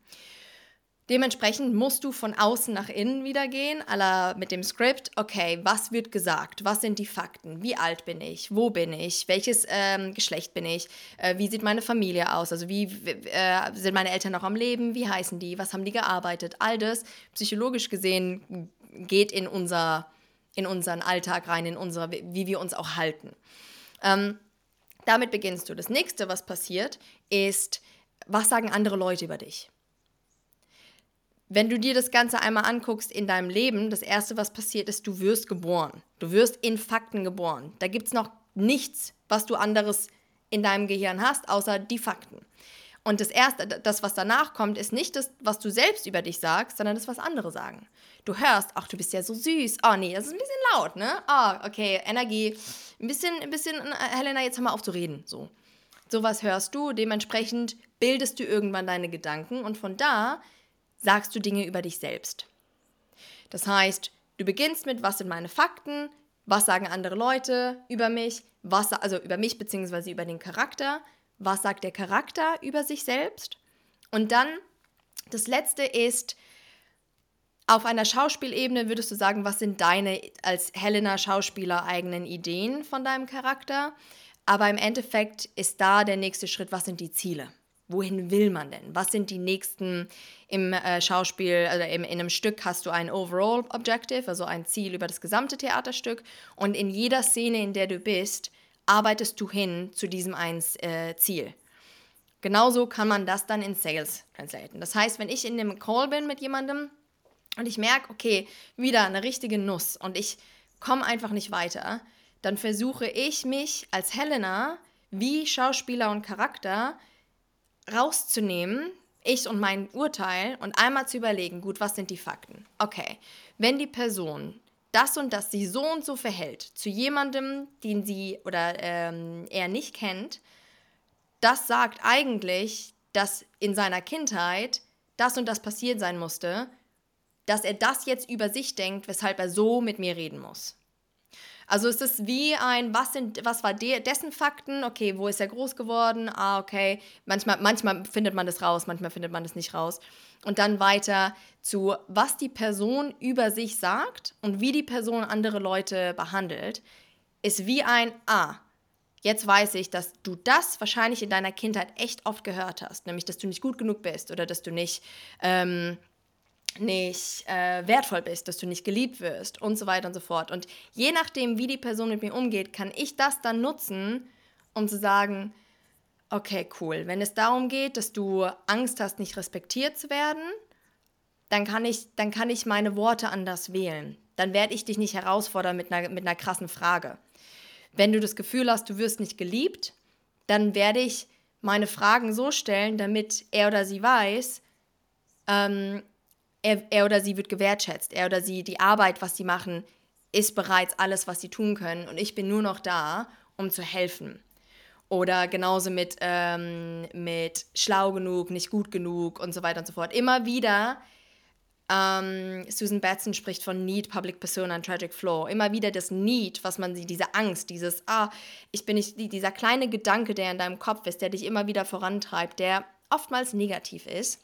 Dementsprechend musst du von außen nach innen wieder gehen, aller mit dem Skript, okay, was wird gesagt, was sind die Fakten, wie alt bin ich, wo bin ich, welches ähm, Geschlecht bin ich, äh, wie sieht meine Familie aus, also wie äh, sind meine Eltern noch am Leben, wie heißen die, was haben die gearbeitet, all das psychologisch gesehen geht in, unser, in unseren Alltag rein, in unsere, wie wir uns auch halten. Ähm, damit beginnst du. Das nächste, was passiert, ist, was sagen andere Leute über dich? Wenn du dir das Ganze einmal anguckst in deinem Leben, das Erste, was passiert ist, du wirst geboren. Du wirst in Fakten geboren. Da gibt es noch nichts, was du anderes in deinem Gehirn hast, außer die Fakten. Und das Erste, das, was danach kommt, ist nicht das, was du selbst über dich sagst, sondern das, was andere sagen. Du hörst, ach, du bist ja so süß. Oh, nee, das ist ein bisschen laut, ne? Oh, okay, Energie. Ein bisschen, ein bisschen, äh, Helena, jetzt hör mal auf zu reden. So. Sowas hörst du, dementsprechend bildest du irgendwann deine Gedanken und von da sagst du Dinge über dich selbst. Das heißt, du beginnst mit, was sind meine Fakten, was sagen andere Leute über mich, was, also über mich bzw. über den Charakter, was sagt der Charakter über sich selbst. Und dann, das letzte ist, auf einer Schauspielebene würdest du sagen, was sind deine als Helena Schauspieler eigenen Ideen von deinem Charakter? Aber im Endeffekt ist da der nächste Schritt, was sind die Ziele? Wohin will man denn? Was sind die nächsten im äh, Schauspiel, also im, in einem Stück hast du ein Overall Objective, also ein Ziel über das gesamte Theaterstück und in jeder Szene, in der du bist, arbeitest du hin zu diesem ein äh, Ziel. Genauso kann man das dann in Sales translaten. Das heißt, wenn ich in einem Call bin mit jemandem und ich merke, okay, wieder eine richtige Nuss und ich komme einfach nicht weiter, dann versuche ich mich als Helena wie Schauspieler und Charakter rauszunehmen, ich und mein Urteil, und einmal zu überlegen, gut, was sind die Fakten? Okay, wenn die Person das und das sie so und so verhält zu jemandem, den sie oder ähm, er nicht kennt, das sagt eigentlich, dass in seiner Kindheit das und das passiert sein musste, dass er das jetzt über sich denkt, weshalb er so mit mir reden muss. Also es ist wie ein, was, sind, was war de, dessen Fakten? Okay, wo ist er groß geworden? Ah, okay. Manchmal, manchmal findet man das raus, manchmal findet man das nicht raus. Und dann weiter zu, was die Person über sich sagt und wie die Person andere Leute behandelt, ist wie ein, ah, jetzt weiß ich, dass du das wahrscheinlich in deiner Kindheit echt oft gehört hast. Nämlich, dass du nicht gut genug bist oder dass du nicht... Ähm, nicht äh, wertvoll bist, dass du nicht geliebt wirst und so weiter und so fort. Und je nachdem, wie die Person mit mir umgeht, kann ich das dann nutzen, um zu sagen, okay, cool, wenn es darum geht, dass du Angst hast, nicht respektiert zu werden, dann kann ich, dann kann ich meine Worte anders wählen. Dann werde ich dich nicht herausfordern mit einer, mit einer krassen Frage. Wenn du das Gefühl hast, du wirst nicht geliebt, dann werde ich meine Fragen so stellen, damit er oder sie weiß, ähm, er, er oder sie wird gewertschätzt, er oder sie, die Arbeit, was sie machen, ist bereits alles, was sie tun können und ich bin nur noch da, um zu helfen. Oder genauso mit, ähm, mit schlau genug, nicht gut genug und so weiter und so fort. Immer wieder, ähm, Susan Batson spricht von Need, Public Persona und Tragic Flow. Immer wieder das Need, was man sieht, diese Angst, dieses, ah, ich bin nicht, dieser kleine Gedanke, der in deinem Kopf ist, der dich immer wieder vorantreibt, der oftmals negativ ist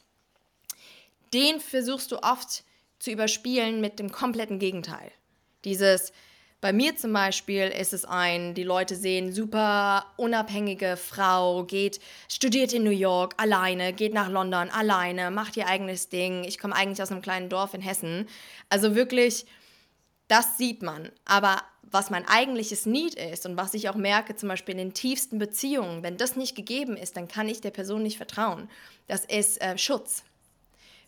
den versuchst du oft zu überspielen mit dem kompletten Gegenteil. Dieses, bei mir zum Beispiel ist es ein, die Leute sehen, super unabhängige Frau, geht, studiert in New York alleine, geht nach London alleine, macht ihr eigenes Ding. Ich komme eigentlich aus einem kleinen Dorf in Hessen. Also wirklich, das sieht man. Aber was mein eigentliches Need ist und was ich auch merke, zum Beispiel in den tiefsten Beziehungen, wenn das nicht gegeben ist, dann kann ich der Person nicht vertrauen. Das ist äh, Schutz.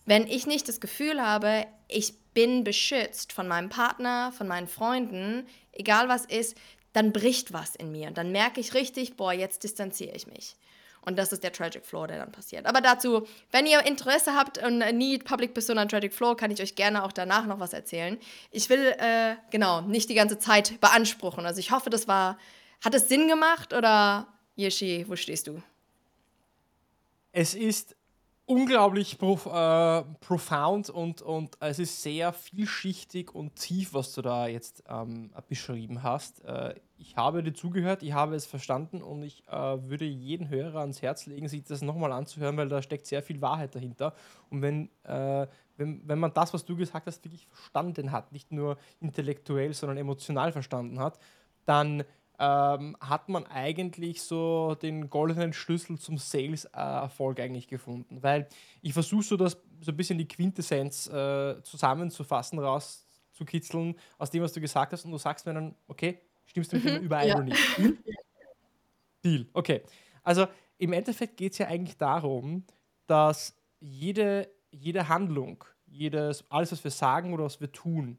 Wenn ich nicht das Gefühl habe, ich bin beschützt von meinem Partner, von meinen Freunden, egal was ist, dann bricht was in mir. Und dann merke ich richtig, boah, jetzt distanziere ich mich. Und das ist der Tragic Floor, der dann passiert. Aber dazu, wenn ihr Interesse habt und Need Public Persona und Tragic Floor, kann ich euch gerne auch danach noch was erzählen. Ich will, äh, genau, nicht die ganze Zeit beanspruchen. Also ich hoffe, das war, hat es Sinn gemacht oder, Yeshi, wo stehst du? Es ist unglaublich prof äh, profound und, und es ist sehr vielschichtig und tief, was du da jetzt ähm, beschrieben hast. Äh, ich habe dir zugehört, ich habe es verstanden und ich äh, würde jeden Hörer ans Herz legen, sich das nochmal anzuhören, weil da steckt sehr viel Wahrheit dahinter. Und wenn, äh, wenn, wenn man das, was du gesagt hast, wirklich verstanden hat, nicht nur intellektuell, sondern emotional verstanden hat, dann ähm, hat man eigentlich so den goldenen Schlüssel zum Sales-Erfolg eigentlich gefunden. Weil ich versuche so das so ein bisschen die Quintessenz äh, zusammenzufassen, rauszukitzeln aus dem, was du gesagt hast. Und du sagst mir dann, okay, stimmst du mit mir mhm, überein ja. oder nicht? Deal? Deal, okay. Also im Endeffekt geht es ja eigentlich darum, dass jede, jede Handlung, jedes, alles, was wir sagen oder was wir tun,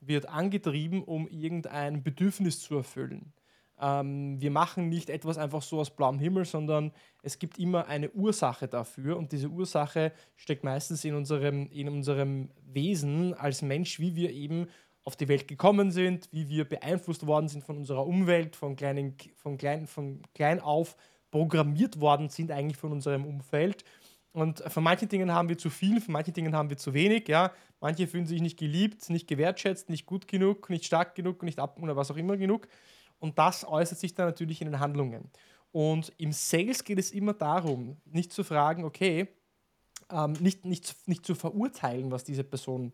wird angetrieben, um irgendein Bedürfnis zu erfüllen. Ähm, wir machen nicht etwas einfach so aus blauem Himmel, sondern es gibt immer eine Ursache dafür und diese Ursache steckt meistens in unserem, in unserem Wesen als Mensch, wie wir eben auf die Welt gekommen sind, wie wir beeinflusst worden sind von unserer Umwelt, von, kleinen, von, klein, von klein auf programmiert worden sind eigentlich von unserem Umfeld. Und von manchen Dingen haben wir zu viel, von manchen Dingen haben wir zu wenig. Ja? Manche fühlen sich nicht geliebt, nicht gewertschätzt, nicht gut genug, nicht stark genug, nicht ab oder was auch immer genug. Und das äußert sich dann natürlich in den Handlungen. Und im Sales geht es immer darum, nicht zu fragen, okay, ähm, nicht, nicht, nicht zu verurteilen, was diese Person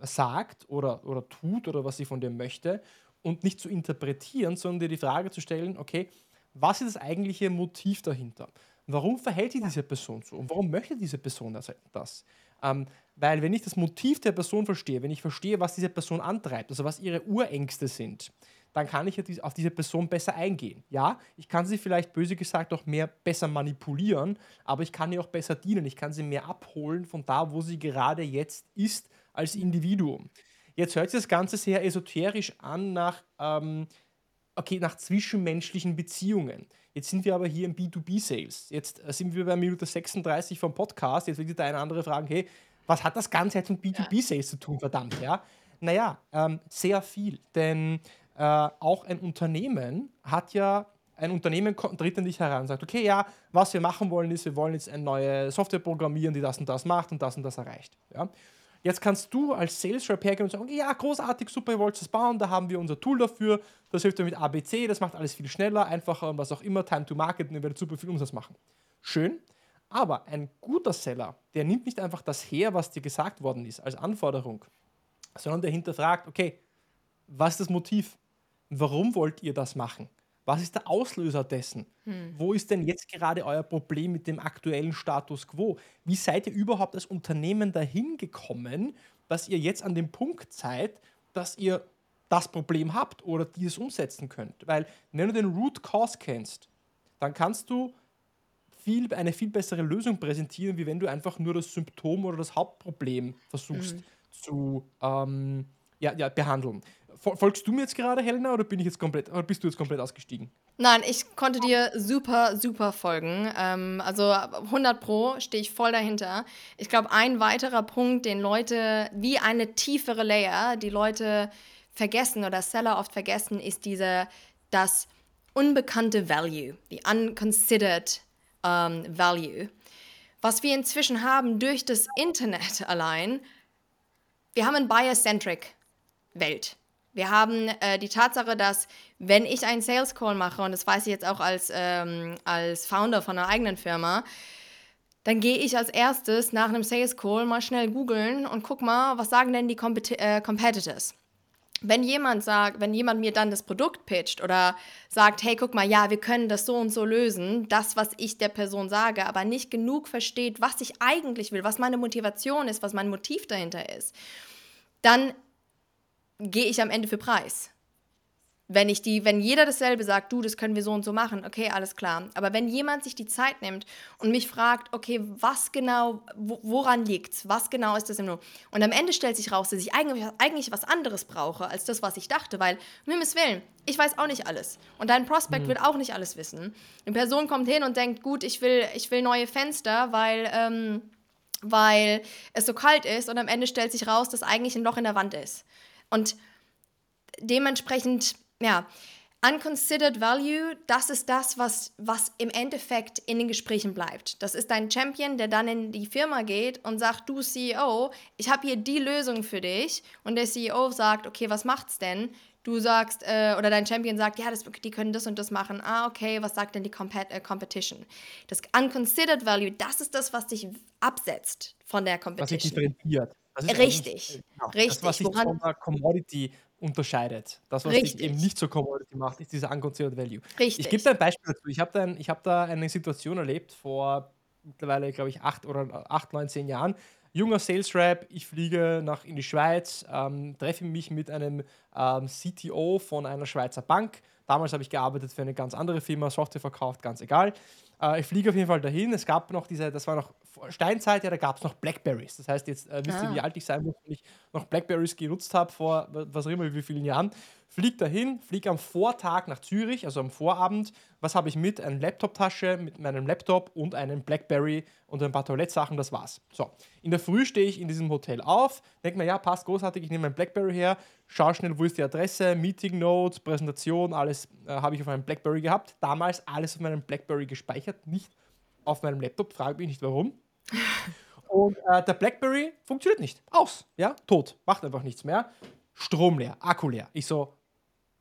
sagt oder, oder tut oder was sie von dir möchte und nicht zu interpretieren, sondern dir die Frage zu stellen, okay, was ist das eigentliche Motiv dahinter? Warum verhält sich diese Person so? Und warum möchte diese Person das? Ähm, weil wenn ich das Motiv der Person verstehe, wenn ich verstehe, was diese Person antreibt, also was ihre Urängste sind, dann kann ich ja auf diese Person besser eingehen. Ja, ich kann sie vielleicht böse gesagt auch mehr besser manipulieren, aber ich kann ihr auch besser dienen. Ich kann sie mehr abholen von da, wo sie gerade jetzt ist als Individuum. Jetzt hört sich das Ganze sehr esoterisch an nach, ähm, okay, nach zwischenmenschlichen Beziehungen. Jetzt sind wir aber hier im B2B-Sales. Jetzt äh, sind wir bei Minute 36 vom Podcast. Jetzt wird der eine andere fragen, hey, was hat das Ganze jetzt mit B2B-Sales zu tun, verdammt, ja? Naja, ähm, sehr viel. Denn äh, auch ein Unternehmen hat ja, ein Unternehmen tritt an dich heran und sagt, okay, ja, was wir machen wollen ist, wir wollen jetzt eine neue Software programmieren, die das und das macht und das und das erreicht. Ja? Jetzt kannst du als Sales Rep hergehen und sagen, ja, großartig, super, ihr wollt es bauen, da haben wir unser Tool dafür, das hilft dir mit ABC, das macht alles viel schneller, einfacher und was auch immer, Time to Market und ihr werdet super viel Umsatz machen. Schön, aber ein guter Seller, der nimmt nicht einfach das her, was dir gesagt worden ist, als Anforderung, sondern der hinterfragt, okay, was ist das Motiv? Warum wollt ihr das machen? Was ist der Auslöser dessen? Hm. Wo ist denn jetzt gerade euer Problem mit dem aktuellen Status quo? Wie seid ihr überhaupt als Unternehmen dahin gekommen, dass ihr jetzt an dem Punkt seid, dass ihr das Problem habt oder dieses umsetzen könnt? Weil, wenn du den Root Cause kennst, dann kannst du viel, eine viel bessere Lösung präsentieren, wie wenn du einfach nur das Symptom oder das Hauptproblem versuchst mhm. zu ähm, ja, ja, behandeln. Folgst du mir jetzt gerade, Helena, oder bin ich jetzt komplett, oder bist du jetzt komplett ausgestiegen? Nein, ich konnte dir super, super folgen. Ähm, also 100 Pro stehe ich voll dahinter. Ich glaube, ein weiterer Punkt, den Leute, wie eine tiefere Layer, die Leute vergessen oder Seller oft vergessen, ist diese, das unbekannte Value, die unconsidered um, ähm, Value. Was wir inzwischen haben durch das Internet allein, wir haben ein Buyer-Centric Welt. Wir haben äh, die Tatsache, dass wenn ich einen Sales Call mache, und das weiß ich jetzt auch als, ähm, als Founder von einer eigenen Firma, dann gehe ich als erstes nach einem Sales Call mal schnell googeln und guck mal, was sagen denn die Compet äh, Competitors? Wenn jemand sagt, wenn jemand mir dann das Produkt pitcht oder sagt, hey, guck mal, ja, wir können das so und so lösen, das, was ich der Person sage, aber nicht genug versteht, was ich eigentlich will, was meine Motivation ist, was mein Motiv dahinter ist, dann gehe ich am Ende für Preis. Wenn ich die, wenn jeder dasselbe sagt, du, das können wir so und so machen, okay, alles klar. Aber wenn jemand sich die Zeit nimmt und mich fragt, okay, was genau, woran liegt's? Was genau ist das im Nur? Und am Ende stellt sich raus, dass ich eigentlich, eigentlich was anderes brauche als das, was ich dachte, weil, um Himmels Willen, ich weiß auch nicht alles. Und dein Prospect mhm. will auch nicht alles wissen. Eine Person kommt hin und denkt, gut, ich will, ich will neue Fenster, weil, ähm, weil es so kalt ist und am Ende stellt sich raus, dass eigentlich ein Loch in der Wand ist. Und dementsprechend, ja, Unconsidered Value, das ist das, was, was im Endeffekt in den Gesprächen bleibt. Das ist dein Champion, der dann in die Firma geht und sagt, du CEO, ich habe hier die Lösung für dich. Und der CEO sagt, okay, was macht's denn? Du sagst, äh, oder dein Champion sagt, ja, das, die können das und das machen. Ah, okay, was sagt denn die Compet äh, Competition? Das Unconsidered Value, das ist das, was dich absetzt von der Competition. Was dich differenziert. Richtig, genau, richtig. Das, was sich von der Commodity unterscheidet. Das, was Richtig. dich eben nicht zur Commodity macht, ist dieser Unconsidered Value. Richtig. Ich gebe dir ein Beispiel dazu. Ich habe da, hab da eine Situation erlebt vor mittlerweile, glaube ich, acht oder acht, neun, zehn Jahren. Junger Sales Rap, ich fliege nach in die Schweiz, ähm, treffe mich mit einem ähm, CTO von einer Schweizer Bank. Damals habe ich gearbeitet für eine ganz andere Firma, Software verkauft, ganz egal. Äh, ich fliege auf jeden Fall dahin. Es gab noch diese, das war noch Steinzeit, ja, da gab es noch Blackberries. Das heißt, jetzt äh, wisst ihr, wie ah. alt ich sein muss, wenn ich noch Blackberries genutzt habe vor was auch immer, wie vielen Jahren. Flieg dahin, flieg am Vortag nach Zürich, also am Vorabend. Was habe ich mit? Eine Laptoptasche mit meinem Laptop und einem Blackberry und ein paar Toilettsachen, das war's. So, in der Früh stehe ich in diesem Hotel auf, denke mir, ja, passt großartig, ich nehme mein Blackberry her, schaue schnell, wo ist die Adresse, Meeting Notes, Präsentation, alles äh, habe ich auf meinem Blackberry gehabt. Damals alles auf meinem Blackberry gespeichert, nicht auf meinem Laptop, frage mich nicht warum. Und äh, der BlackBerry funktioniert nicht. Aus. Ja, tot. Macht einfach nichts mehr. Strom leer, Akku leer. Ich so,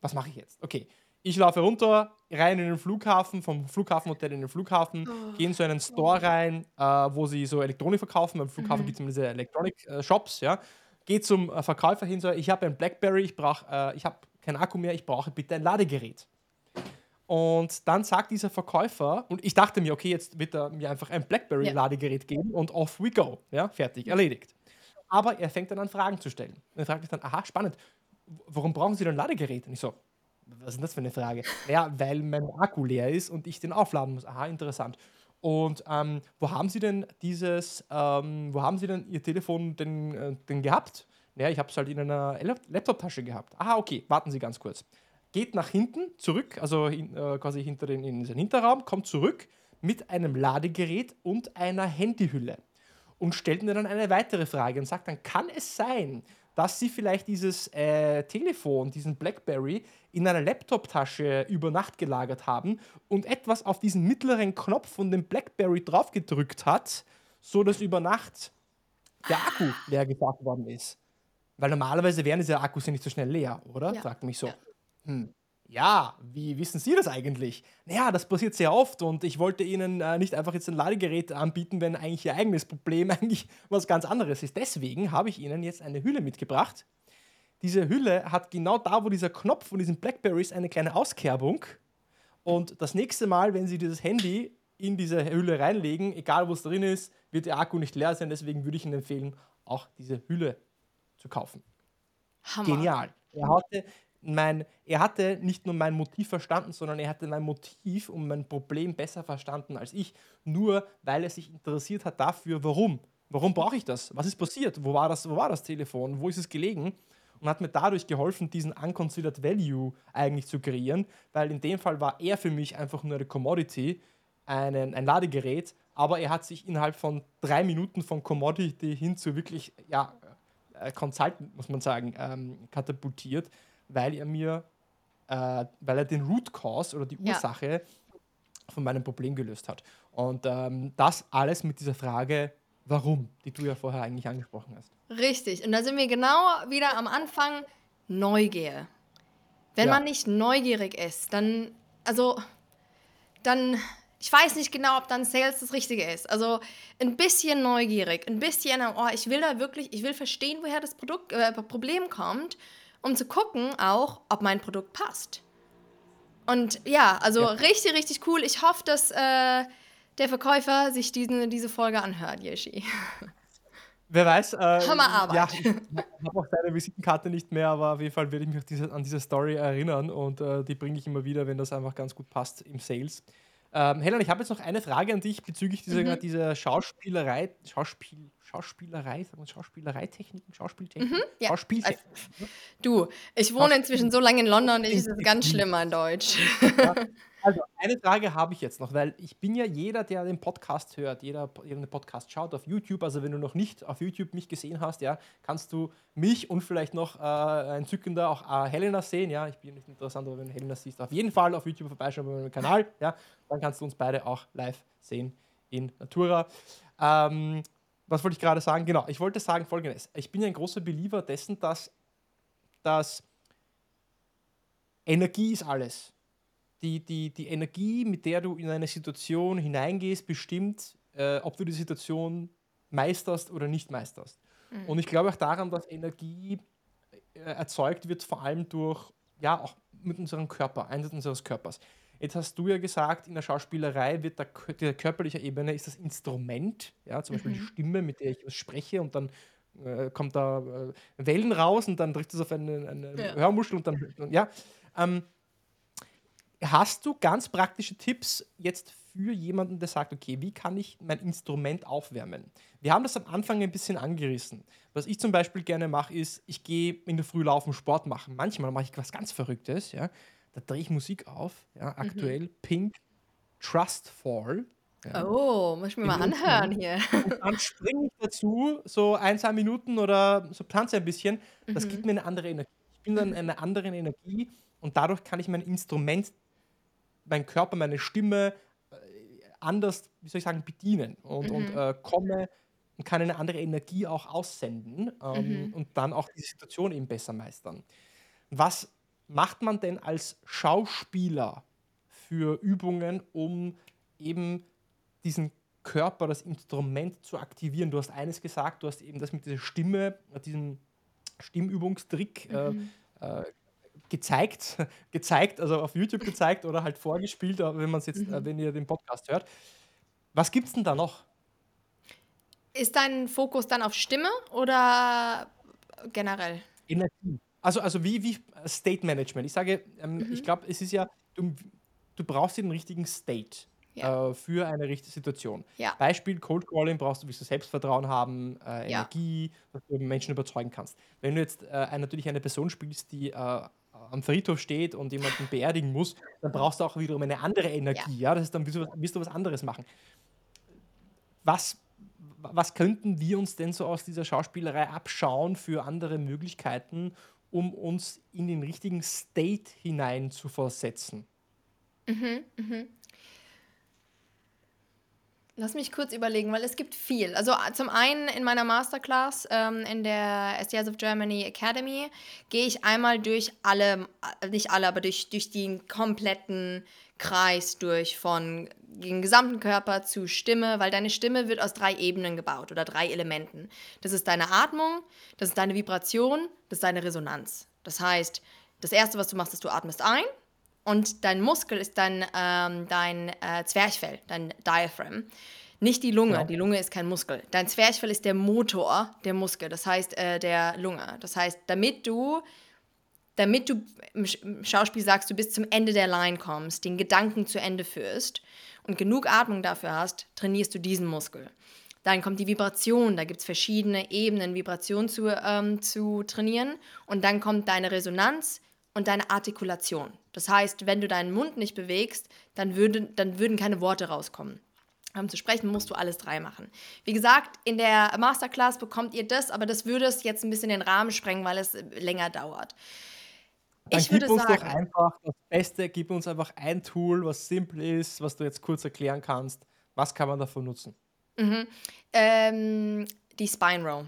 was mache ich jetzt? Okay. Ich laufe runter, rein in den Flughafen, vom Flughafenhotel in den Flughafen, oh. gehe in so einen Store rein, äh, wo sie so Elektronik verkaufen. Beim Flughafen mhm. gibt es immer diese Electronic-Shops, äh, ja. Gehe zum Verkäufer hin, so, ich habe ein Blackberry, ich, brauch, äh, ich habe kein Akku mehr, ich brauche bitte ein Ladegerät. Und dann sagt dieser Verkäufer, und ich dachte mir, okay, jetzt wird er mir einfach ein BlackBerry-Ladegerät geben und off we go. Ja, fertig, erledigt. Aber er fängt dann an, Fragen zu stellen. Und er fragt mich dann, aha, spannend, warum brauchen Sie denn ein Ladegerät? Und ich so, was ist denn das für eine Frage? Naja, weil mein Akku leer ist und ich den aufladen muss. Aha, interessant. Und ähm, wo haben Sie denn dieses, ähm, wo haben Sie denn Ihr Telefon denn, äh, denn gehabt? Naja, ich habe es halt in einer Laptoptasche gehabt. Aha, okay, warten Sie ganz kurz geht nach hinten zurück, also hin, äh, quasi hinter den, in den Hinterraum, kommt zurück mit einem Ladegerät und einer Handyhülle und stellt mir dann eine weitere Frage und sagt dann, kann es sein, dass Sie vielleicht dieses äh, Telefon, diesen BlackBerry, in einer Laptoptasche über Nacht gelagert haben und etwas auf diesen mittleren Knopf von dem BlackBerry draufgedrückt hat, so dass über Nacht der Akku leer gesagt worden ist. Weil normalerweise wären diese Akkus ja nicht so schnell leer, oder? Ja. Sagt mich so. Ja. Hm. Ja, wie wissen Sie das eigentlich? Naja, das passiert sehr oft und ich wollte Ihnen äh, nicht einfach jetzt ein Ladegerät anbieten, wenn eigentlich Ihr eigenes Problem eigentlich was ganz anderes ist. Deswegen habe ich Ihnen jetzt eine Hülle mitgebracht. Diese Hülle hat genau da, wo dieser Knopf von diesen Blackberries eine kleine Auskerbung. Und das nächste Mal, wenn Sie dieses Handy in diese Hülle reinlegen, egal wo es drin ist, wird der Akku nicht leer sein. Deswegen würde ich Ihnen empfehlen, auch diese Hülle zu kaufen. Hammer. Genial. Er hatte mein, er hatte nicht nur mein Motiv verstanden, sondern er hatte mein Motiv und mein Problem besser verstanden als ich, nur weil er sich interessiert hat dafür, warum. Warum brauche ich das? Was ist passiert? Wo war das, wo war das Telefon? Wo ist es gelegen? Und hat mir dadurch geholfen, diesen Unconsidered Value eigentlich zu kreieren, weil in dem Fall war er für mich einfach nur eine Commodity, einen, ein Ladegerät, aber er hat sich innerhalb von drei Minuten von Commodity hin zu wirklich, ja, äh, Consultant, muss man sagen, ähm, katapultiert weil er mir, äh, weil er den Root Cause oder die Ursache ja. von meinem Problem gelöst hat. Und ähm, das alles mit dieser Frage, warum, die du ja vorher eigentlich angesprochen hast. Richtig. Und da sind wir genau wieder am Anfang Neugier. Wenn ja. man nicht neugierig ist, dann, also, dann, ich weiß nicht genau, ob dann Sales das Richtige ist. Also ein bisschen neugierig, ein bisschen, oh, ich will da wirklich, ich will verstehen, woher das Produkt, äh, Problem kommt um zu gucken auch, ob mein Produkt passt. Und ja, also ja. richtig, richtig cool. Ich hoffe, dass äh, der Verkäufer sich diesen, diese Folge anhört, Yeshi. Wer weiß. Äh, Hammerarbeit. Ja, ich habe auch deine Visitenkarte nicht mehr, aber auf jeden Fall werde ich mich diese, an diese Story erinnern und äh, die bringe ich immer wieder, wenn das einfach ganz gut passt im Sales. Ähm, Helen, ich habe jetzt noch eine Frage an dich bezüglich dieser, mhm. dieser Schauspielerei, Schauspiel, Schauspielerei, sagen wir Schauspielereitechniken, Schauspieltechniken, mhm, ja. Schauspieltechniken. Also, du, ich wohne inzwischen so lange in London, ich ist es ganz schlimm an Deutsch. Ja. Also, eine Frage habe ich jetzt noch, weil ich bin ja jeder, der den Podcast hört, jeder, der den Podcast schaut auf YouTube. Also, wenn du noch nicht auf YouTube mich gesehen hast, ja, kannst du mich und vielleicht noch äh, entzückender auch äh, Helena sehen. Ja, ich bin nicht interessant, aber wenn du Helena siehst, auf jeden Fall auf YouTube vorbeischauen bei meinem Kanal. Ja, dann kannst du uns beide auch live sehen in Natura. Ähm, was wollte ich gerade sagen? Genau, ich wollte sagen folgendes. Ich bin ja ein großer Believer dessen, dass, dass Energie ist alles. Die, die, die Energie, mit der du in eine Situation hineingehst, bestimmt, äh, ob du die Situation meisterst oder nicht meisterst. Mhm. Und ich glaube auch daran, dass Energie äh, erzeugt wird, vor allem durch, ja, auch mit unserem Körper, Einsatz unseres Körpers. Jetzt hast du ja gesagt, in der Schauspielerei wird der, der körperliche Ebene ist das Instrument, ja, zum Beispiel die mhm. Stimme, mit der ich was spreche und dann äh, kommt da äh, Wellen raus und dann trifft es auf eine, eine Ja. Hörmuschel und dann, ja. Ähm, hast du ganz praktische Tipps jetzt für jemanden, der sagt, okay, wie kann ich mein Instrument aufwärmen? Wir haben das am Anfang ein bisschen angerissen. Was ich zum Beispiel gerne mache, ist, ich gehe in der Früh laufen, Sport machen. Manchmal mache ich was ganz Verrücktes, ja da drehe ich Musik auf, ja, aktuell mhm. Pink Trustfall. Ja. Oh, muss ich mir mal anhören hier. Und dann springe ich dazu, so ein, zwei Minuten oder so tanze ein bisschen. Das mhm. gibt mir eine andere Energie. Ich bin dann in einer anderen Energie und dadurch kann ich mein Instrument, mein Körper, meine Stimme äh, anders, wie soll ich sagen, bedienen und, mhm. und äh, komme und kann eine andere Energie auch aussenden ähm, mhm. und dann auch die Situation eben besser meistern. Was macht man denn als Schauspieler für Übungen, um eben diesen Körper, das Instrument zu aktivieren? Du hast eines gesagt, du hast eben das mit dieser Stimme, diesem Stimmübungstrick äh, mhm. äh, gezeigt, gezeigt, also auf YouTube gezeigt oder halt vorgespielt, wenn man jetzt, mhm. äh, wenn ihr den Podcast hört. Was gibt es denn da noch? Ist dein Fokus dann auf Stimme oder generell? Energie. Also, also wie, wie State Management. Ich sage, ähm, mhm. ich glaube, es ist ja, du, du brauchst den richtigen State. Ja. Äh, für eine richtige Situation. Ja. Beispiel Cold Calling brauchst du, willst du Selbstvertrauen haben, äh. Energie, dass du Menschen überzeugen kannst. Wenn du jetzt äh, natürlich eine Person spielst, die äh, am Friedhof steht und jemanden beerdigen muss, dann brauchst du auch wiederum eine andere Energie. Ja, das ist dann wirst du, wirst du was anderes machen. Was was könnten wir uns denn so aus dieser Schauspielerei abschauen für andere Möglichkeiten, um uns in den richtigen State hinein zu versetzen. Mhm, mhm. Lass mich kurz überlegen, weil es gibt viel. Also zum einen in meiner Masterclass ähm, in der SDS of Germany Academy gehe ich einmal durch alle, äh, nicht alle, aber durch, durch den kompletten Kreis durch von den gesamten Körper zu Stimme, weil deine Stimme wird aus drei Ebenen gebaut oder drei Elementen. Das ist deine Atmung, das ist deine Vibration, das ist deine Resonanz. Das heißt, das Erste, was du machst, ist, du atmest ein und dein Muskel ist dein, ähm, dein äh, Zwerchfell, dein Diaphragm. Nicht die Lunge, ja. die Lunge ist kein Muskel. Dein Zwerchfell ist der Motor der Muskel, das heißt äh, der Lunge. Das heißt, damit du damit du im Schauspiel sagst, du bis zum Ende der Line kommst, den Gedanken zu Ende führst und genug Atmung dafür hast, trainierst du diesen Muskel. Dann kommt die Vibration, da gibt es verschiedene Ebenen, Vibration zu, ähm, zu trainieren. Und dann kommt deine Resonanz und deine Artikulation. Das heißt, wenn du deinen Mund nicht bewegst, dann, würde, dann würden keine Worte rauskommen. Um zu sprechen, musst du alles drei machen. Wie gesagt, in der Masterclass bekommt ihr das, aber das würde es jetzt ein bisschen den Rahmen sprengen, weil es länger dauert. Dann ich gib uns sagen, doch einfach das Beste, gib uns einfach ein Tool, was simpel ist, was du jetzt kurz erklären kannst. Was kann man davon nutzen? Mhm. Ähm, die Spine Row.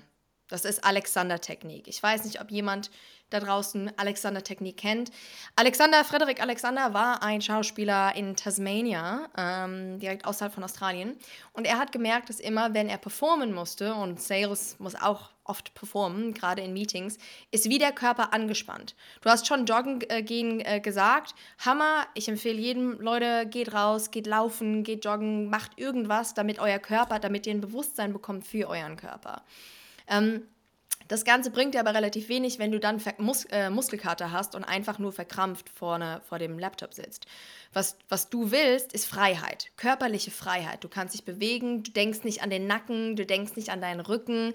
Das ist Alexander-Technik. Ich weiß nicht, ob jemand da draußen Alexander-Technik kennt. Alexander, Frederik Alexander war ein Schauspieler in Tasmania, ähm, direkt außerhalb von Australien. Und er hat gemerkt, dass immer, wenn er performen musste, und Sales muss auch oft performen, gerade in Meetings, ist wie der Körper angespannt. Du hast schon Joggen äh, gehen äh, gesagt. Hammer, ich empfehle jedem, Leute, geht raus, geht laufen, geht joggen, macht irgendwas, damit euer Körper, damit ihr ein Bewusstsein bekommt für euren Körper. Ähm, das Ganze bringt dir aber relativ wenig, wenn du dann Mus äh, Muskelkater hast und einfach nur verkrampft vorne vor dem Laptop sitzt. Was, was du willst, ist Freiheit, körperliche Freiheit. Du kannst dich bewegen, du denkst nicht an den Nacken, du denkst nicht an deinen Rücken.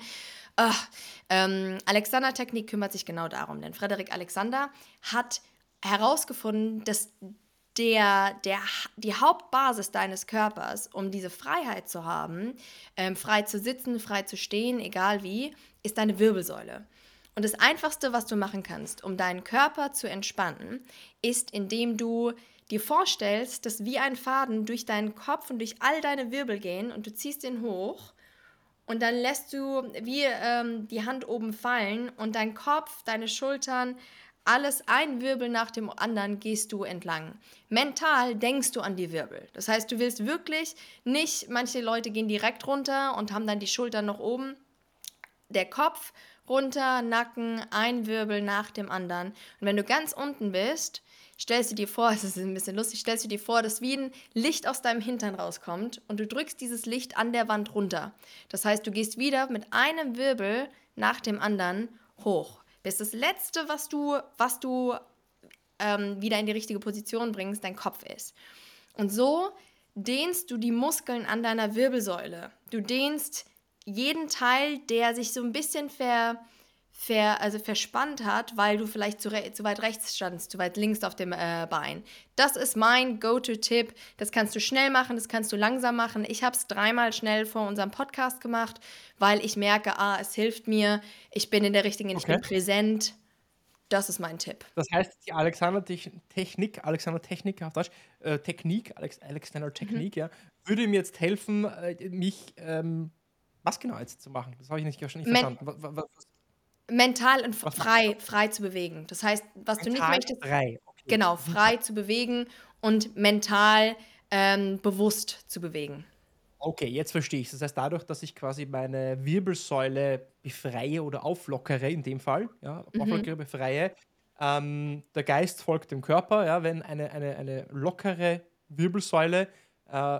Ach, ähm, Alexander Technik kümmert sich genau darum, denn Frederik Alexander hat herausgefunden, dass der, der, die Hauptbasis deines Körpers, um diese Freiheit zu haben, ähm, frei zu sitzen, frei zu stehen, egal wie, ist deine Wirbelsäule. Und das Einfachste, was du machen kannst, um deinen Körper zu entspannen, ist, indem du dir vorstellst, dass wie ein Faden durch deinen Kopf und durch all deine Wirbel gehen und du ziehst ihn hoch und dann lässt du wie ähm, die Hand oben fallen und dein Kopf, deine Schultern, alles ein Wirbel nach dem anderen gehst du entlang. Mental denkst du an die Wirbel. Das heißt, du willst wirklich nicht, manche Leute gehen direkt runter und haben dann die Schultern noch oben. Der Kopf runter, Nacken, ein Wirbel nach dem anderen. Und wenn du ganz unten bist, stellst du dir vor, es ist ein bisschen lustig, stellst du dir vor, dass wie ein Licht aus deinem Hintern rauskommt und du drückst dieses Licht an der Wand runter. Das heißt, du gehst wieder mit einem Wirbel nach dem anderen hoch bis das Letzte, was du, was du ähm, wieder in die richtige Position bringst, dein Kopf ist. Und so dehnst du die Muskeln an deiner Wirbelsäule. Du dehnst jeden Teil, der sich so ein bisschen ver, ver, also verspannt hat, weil du vielleicht zu, zu weit rechts standst, zu weit links auf dem äh, Bein. Das ist mein Go-To-Tipp. Das kannst du schnell machen, das kannst du langsam machen. Ich habe es dreimal schnell vor unserem Podcast gemacht, weil ich merke, ah, es hilft mir, ich bin in der richtigen, okay. ich bin präsent. Das ist mein Tipp. Das heißt, die Alexander-Technik, Alexander-Technik auf Deutsch, äh, Technik, Alex, Alexander-Technik, mhm. ja, würde mir jetzt helfen, äh, mich, ähm, was genau jetzt zu machen? Das habe ich nicht, nicht verstanden. Was, was, Mental und frei, frei zu bewegen. Das heißt, was mental du nicht möchtest. Frei. Okay. Genau, frei zu bewegen und mental ähm, bewusst zu bewegen. Okay, jetzt verstehe ich. Das heißt, dadurch, dass ich quasi meine Wirbelsäule befreie oder auflockere, in dem Fall, ja, mhm. auflockere, befreie, ähm, der Geist folgt dem Körper. Ja, wenn eine, eine, eine lockere Wirbelsäule äh,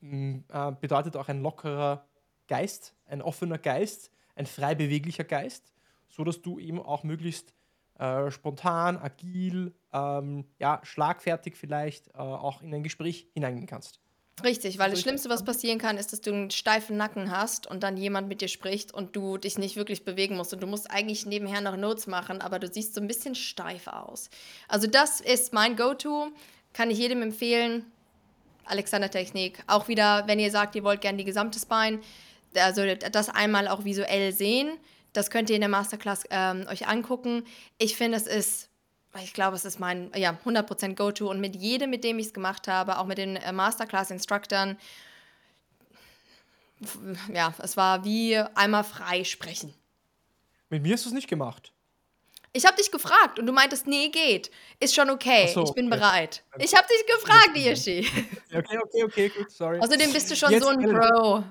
äh, bedeutet auch ein lockerer Geist, ein offener Geist, ein frei beweglicher Geist so dass du eben auch möglichst äh, spontan, agil, ähm, ja, schlagfertig vielleicht äh, auch in ein Gespräch hineingehen kannst. Richtig, weil das Schlimmste, was passieren kann, ist, dass du einen steifen Nacken hast und dann jemand mit dir spricht und du dich nicht wirklich bewegen musst. Und du musst eigentlich nebenher noch Notes machen, aber du siehst so ein bisschen steif aus. Also das ist mein Go-To, kann ich jedem empfehlen. Alexander Technik. Auch wieder, wenn ihr sagt, ihr wollt gerne die gesamte Spine, also das einmal auch visuell sehen. Das könnt ihr in der Masterclass ähm, euch angucken. Ich finde, es ist, ich glaube, es ist mein ja, 100% Go-To und mit jedem, mit dem ich es gemacht habe, auch mit den äh, Masterclass-Instructern, ja, es war wie einmal frei sprechen. Mit mir hast du es nicht gemacht. Ich habe dich gefragt und du meintest, nee, geht. Ist schon okay. So, ich bin okay. bereit. Ich habe dich gefragt, Yoshi. Okay, okay, okay, gut, sorry. Außerdem bist du schon Jetzt so ein Bro.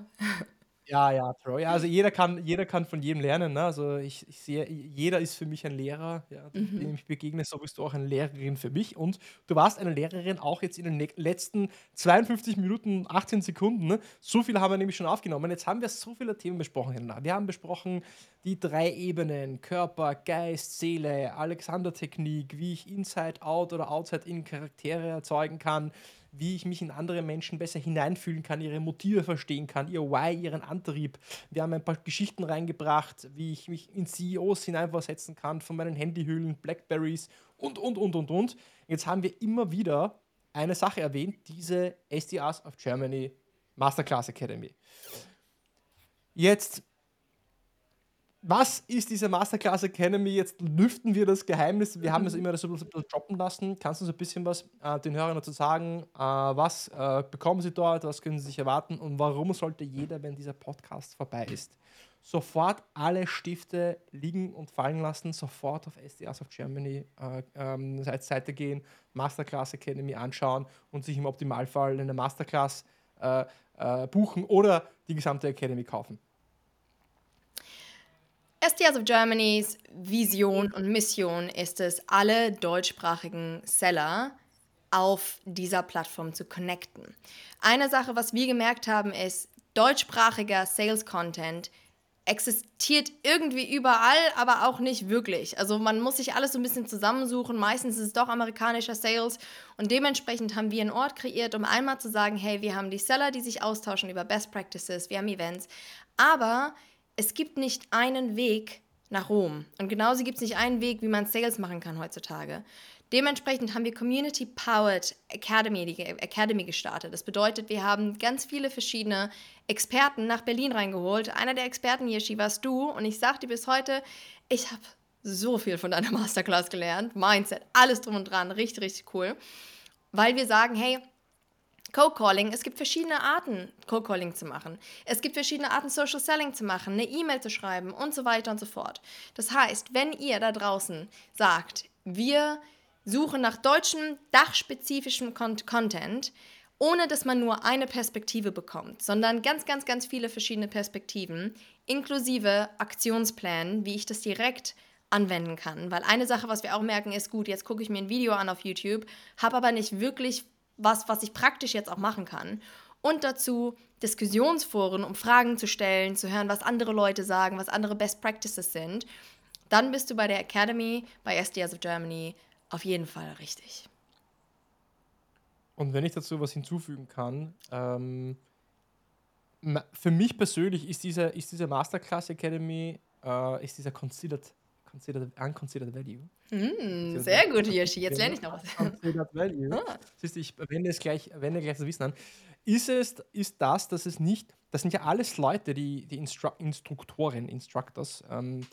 Ja, ja, Troy. Ja, also jeder kann, jeder kann von jedem lernen. Ne? Also ich, ich sehe, jeder ist für mich ein Lehrer, ja, mhm. dem ich begegne, so bist du auch eine Lehrerin für mich. Und du warst eine Lehrerin auch jetzt in den letzten 52 Minuten, 18 Sekunden. Ne? So viel haben wir nämlich schon aufgenommen. Jetzt haben wir so viele Themen besprochen. Helena. Wir haben besprochen die drei Ebenen: Körper, Geist, Seele, Alexander-Technik, wie ich Inside-Out oder Outside-In Charaktere erzeugen kann wie ich mich in andere Menschen besser hineinfühlen kann, ihre Motive verstehen kann, ihr Why, ihren Antrieb. Wir haben ein paar Geschichten reingebracht, wie ich mich in CEOs hineinversetzen kann, von meinen Handyhüllen, Blackberries und, und, und, und, und. Jetzt haben wir immer wieder eine Sache erwähnt, diese SDRs of Germany Masterclass Academy. Jetzt was ist diese Masterclass Academy? Jetzt lüften wir das Geheimnis. Wir haben es immer so ein bisschen droppen lassen. Kannst du uns ein bisschen was äh, den Hörern dazu sagen? Äh, was äh, bekommen sie dort? Was können sie sich erwarten? Und warum sollte jeder, wenn dieser Podcast vorbei ist, sofort alle Stifte liegen und fallen lassen, sofort auf SDRs of Germany äh, ähm, Seite gehen, Masterclass Academy anschauen und sich im Optimalfall eine Masterclass äh, äh, buchen oder die gesamte Academy kaufen? STS of Germanys Vision und Mission ist es, alle deutschsprachigen Seller auf dieser Plattform zu connecten. Eine Sache, was wir gemerkt haben, ist, deutschsprachiger Sales-Content existiert irgendwie überall, aber auch nicht wirklich. Also man muss sich alles so ein bisschen zusammensuchen. Meistens ist es doch amerikanischer Sales und dementsprechend haben wir einen Ort kreiert, um einmal zu sagen, hey, wir haben die Seller, die sich austauschen über Best Practices, wir haben Events, aber es gibt nicht einen Weg nach Rom. Und genauso gibt es nicht einen Weg, wie man Sales machen kann heutzutage. Dementsprechend haben wir Community Powered Academy, die Academy gestartet. Das bedeutet, wir haben ganz viele verschiedene Experten nach Berlin reingeholt. Einer der Experten, Yeshi, warst du. Und ich sag dir bis heute, ich habe so viel von deiner Masterclass gelernt. Mindset, alles drum und dran. Richtig, richtig cool. Weil wir sagen, hey, Cold Calling, es gibt verschiedene Arten, Cold Calling zu machen. Es gibt verschiedene Arten, Social Selling zu machen, eine E-Mail zu schreiben und so weiter und so fort. Das heißt, wenn ihr da draußen sagt, wir suchen nach deutschem, dachspezifischem Content, ohne dass man nur eine Perspektive bekommt, sondern ganz, ganz, ganz viele verschiedene Perspektiven, inklusive Aktionsplänen, wie ich das direkt anwenden kann. Weil eine Sache, was wir auch merken, ist gut, jetzt gucke ich mir ein Video an auf YouTube, habe aber nicht wirklich was, was ich praktisch jetzt auch machen kann. Und dazu Diskussionsforen, um Fragen zu stellen, zu hören, was andere Leute sagen, was andere Best Practices sind. Dann bist du bei der Academy, bei SDS of Germany auf jeden Fall richtig. Und wenn ich dazu was hinzufügen kann, ähm, für mich persönlich ist diese, ist diese Masterclass Academy, äh, ist dieser Considered, considered, Unconsidered Value. Mm, sehr gut, Yoshi. Jetzt lerne ich noch was. Considered Value. Ah. Siehst du, ich wende es gleich, wende gleich das Wissen an. Ist es, ist das, dass es nicht, das sind ja alles Leute, die, die Instru Instruktoren, Instructors, ähm,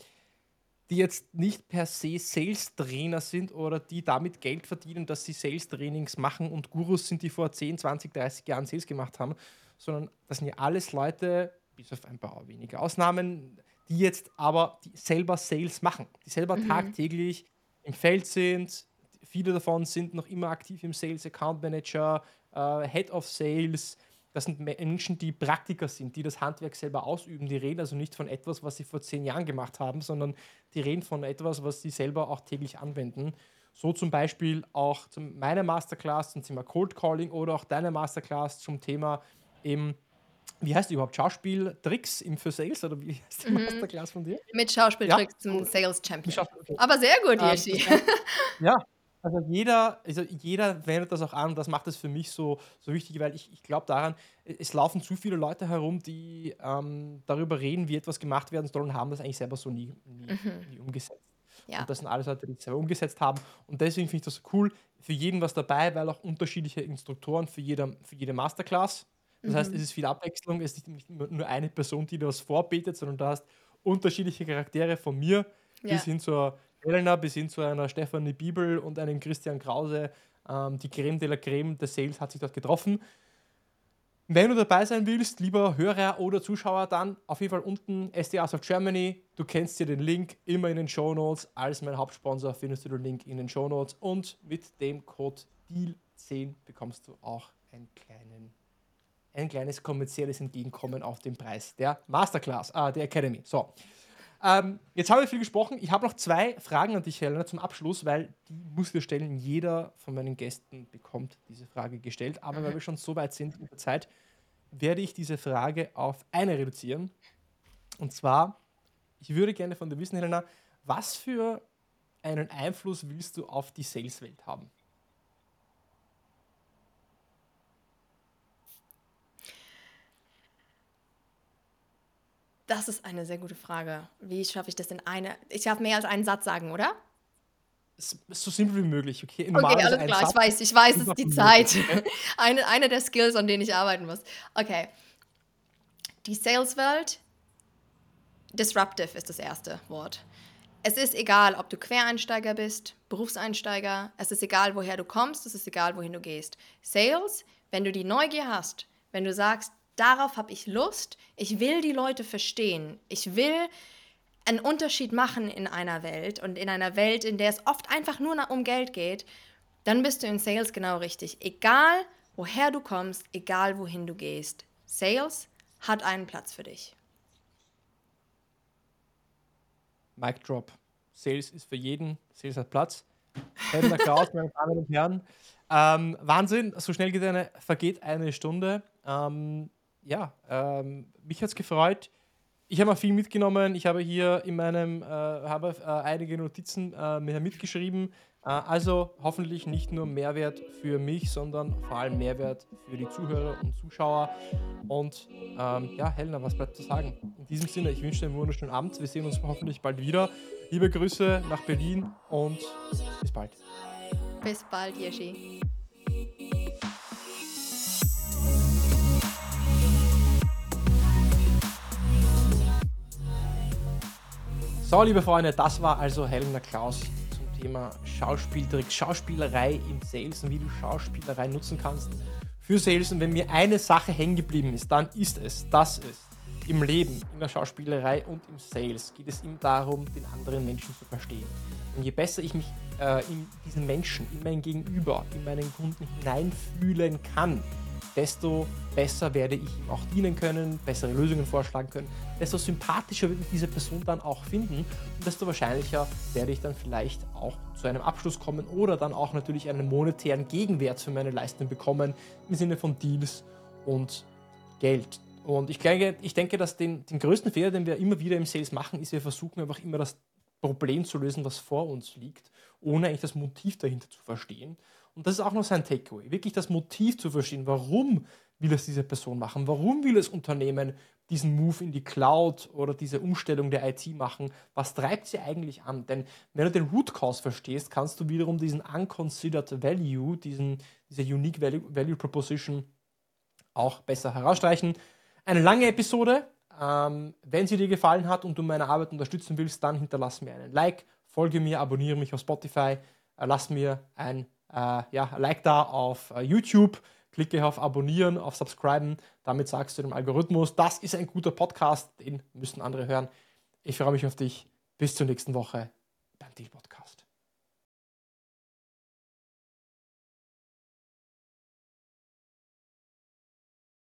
die jetzt nicht per se Sales-Trainer sind oder die damit Geld verdienen, dass sie Sales-Trainings machen und Gurus sind, die vor 10, 20, 30 Jahren Sales gemacht haben, sondern das sind ja alles Leute, bis auf ein paar wenige Ausnahmen, die jetzt aber die selber Sales machen, die selber mhm. tagtäglich im Feld sind. Viele davon sind noch immer aktiv im Sales Account Manager, äh, Head of Sales, das sind Menschen, die Praktiker sind, die das Handwerk selber ausüben. Die reden also nicht von etwas, was sie vor zehn Jahren gemacht haben, sondern die reden von etwas, was sie selber auch täglich anwenden. So zum Beispiel auch zum, meine Masterclass zum Thema Cold Calling oder auch deine Masterclass zum Thema eben, wie heißt die überhaupt? Schauspieltricks im für Sales oder wie heißt die mhm. Masterclass von dir? Mit Schauspieltricks ja. zum Sales Champion. Aber sehr gut, Yeshi. Ähm, ja, also jeder, also jeder wendet das auch an und das macht es für mich so, so wichtig, weil ich, ich glaube daran, es laufen zu viele Leute herum, die ähm, darüber reden, wie etwas gemacht werden soll und haben das eigentlich selber so nie, nie, mhm. nie umgesetzt. Ja. Und das sind alles Leute, die es selber umgesetzt haben. Und deswegen finde ich das cool. Für jeden was dabei, weil auch unterschiedliche Instruktoren für, jeder, für jede Masterclass. Das mhm. heißt, es ist viel Abwechslung. Es ist nicht nur eine Person, die das vorbetet, sondern du hast unterschiedliche Charaktere von mir ja. bis hin zur Helena bis hin zu einer Stefanie Bibel und einem Christian Krause. Ähm, die Creme de la Creme des Sales hat sich dort getroffen. Wenn du dabei sein willst, lieber Hörer oder Zuschauer, dann auf jeden Fall unten SDAs of Germany. Du kennst hier den Link immer in den Show Notes. Als mein Hauptsponsor findest du den Link in den Show Notes. Und mit dem Code DEAL10 bekommst du auch einen kleinen, ein kleines kommerzielles Entgegenkommen auf den Preis der Masterclass, äh, der Academy. So. Ähm, jetzt habe ich viel gesprochen. Ich habe noch zwei Fragen an dich, Helena, zum Abschluss, weil die muss wir stellen. Jeder von meinen Gästen bekommt diese Frage gestellt. Aber weil wir schon so weit sind in der Zeit, werde ich diese Frage auf eine reduzieren. Und zwar, ich würde gerne von dir wissen, Helena, was für einen Einfluss willst du auf die Saleswelt haben? Das ist eine sehr gute Frage. Wie schaffe ich das in eine? Ich darf mehr als einen Satz sagen, oder? So simpel wie möglich, okay? Normal okay, alles klar, Satz. ich weiß, ich weiß, es ist die Zeit. eine, eine der Skills, an denen ich arbeiten muss. Okay. Die Saleswelt, disruptive ist das erste Wort. Es ist egal, ob du Quereinsteiger bist, Berufseinsteiger, es ist egal, woher du kommst, es ist egal, wohin du gehst. Sales, wenn du die Neugier hast, wenn du sagst, darauf habe ich Lust. Ich will die Leute verstehen. Ich will einen Unterschied machen in einer Welt und in einer Welt, in der es oft einfach nur um Geld geht, dann bist du in Sales genau richtig. Egal, woher du kommst, egal, wohin du gehst. Sales hat einen Platz für dich. Mic Drop. Sales ist für jeden. Sales hat Platz. Helena Klaus, meine Damen und Herren. Ähm, Wahnsinn, so schnell eine, vergeht eine Stunde. Ähm, ja, ähm, mich hat es gefreut. Ich habe mal viel mitgenommen. Ich habe hier in meinem, äh, habe äh, einige Notizen äh, mitgeschrieben. Äh, also hoffentlich nicht nur Mehrwert für mich, sondern vor allem Mehrwert für die Zuhörer und Zuschauer. Und ähm, ja, Helena, was bleibt zu sagen? In diesem Sinne, ich wünsche dir einen wunderschönen Abend. Wir sehen uns hoffentlich bald wieder. Liebe Grüße nach Berlin und bis bald. Bis bald, Jeschi. So, liebe Freunde, das war also Helena Klaus zum Thema Schauspieltrick, Schauspielerei im Sales und wie du Schauspielerei nutzen kannst für Sales. Und wenn mir eine Sache hängen geblieben ist, dann ist es, dass es im Leben, in der Schauspielerei und im Sales geht es immer darum, den anderen Menschen zu verstehen. Und je besser ich mich äh, in diesen Menschen, in mein Gegenüber, in meinen Kunden hineinfühlen kann, desto besser werde ich ihm auch dienen können, bessere Lösungen vorschlagen können, desto sympathischer wird diese Person dann auch finden und desto wahrscheinlicher werde ich dann vielleicht auch zu einem Abschluss kommen oder dann auch natürlich einen monetären Gegenwert für meine Leistungen bekommen im Sinne von Deals und Geld. Und ich denke, ich denke dass den, den größten Fehler, den wir immer wieder im Sales machen, ist, wir versuchen einfach immer das Problem zu lösen, was vor uns liegt, ohne eigentlich das Motiv dahinter zu verstehen. Und das ist auch noch sein Takeaway. Wirklich das Motiv zu verstehen. Warum will es diese Person machen? Warum will das Unternehmen diesen Move in die Cloud oder diese Umstellung der IT machen? Was treibt sie eigentlich an? Denn wenn du den Root Cause verstehst, kannst du wiederum diesen Unconsidered Value, diesen, diese Unique Value, Value Proposition auch besser herausstreichen. Eine lange Episode. Ähm, wenn sie dir gefallen hat und du meine Arbeit unterstützen willst, dann hinterlass mir einen Like, folge mir, abonniere mich auf Spotify, äh, lass mir ein ja, Like da auf äh, YouTube, klicke auf Abonnieren, auf Subscriben. Damit sagst du dem Algorithmus, das ist ein guter Podcast, den müssen andere hören. Ich freue mich auf dich. Bis zur nächsten Woche beim Deal Podcast.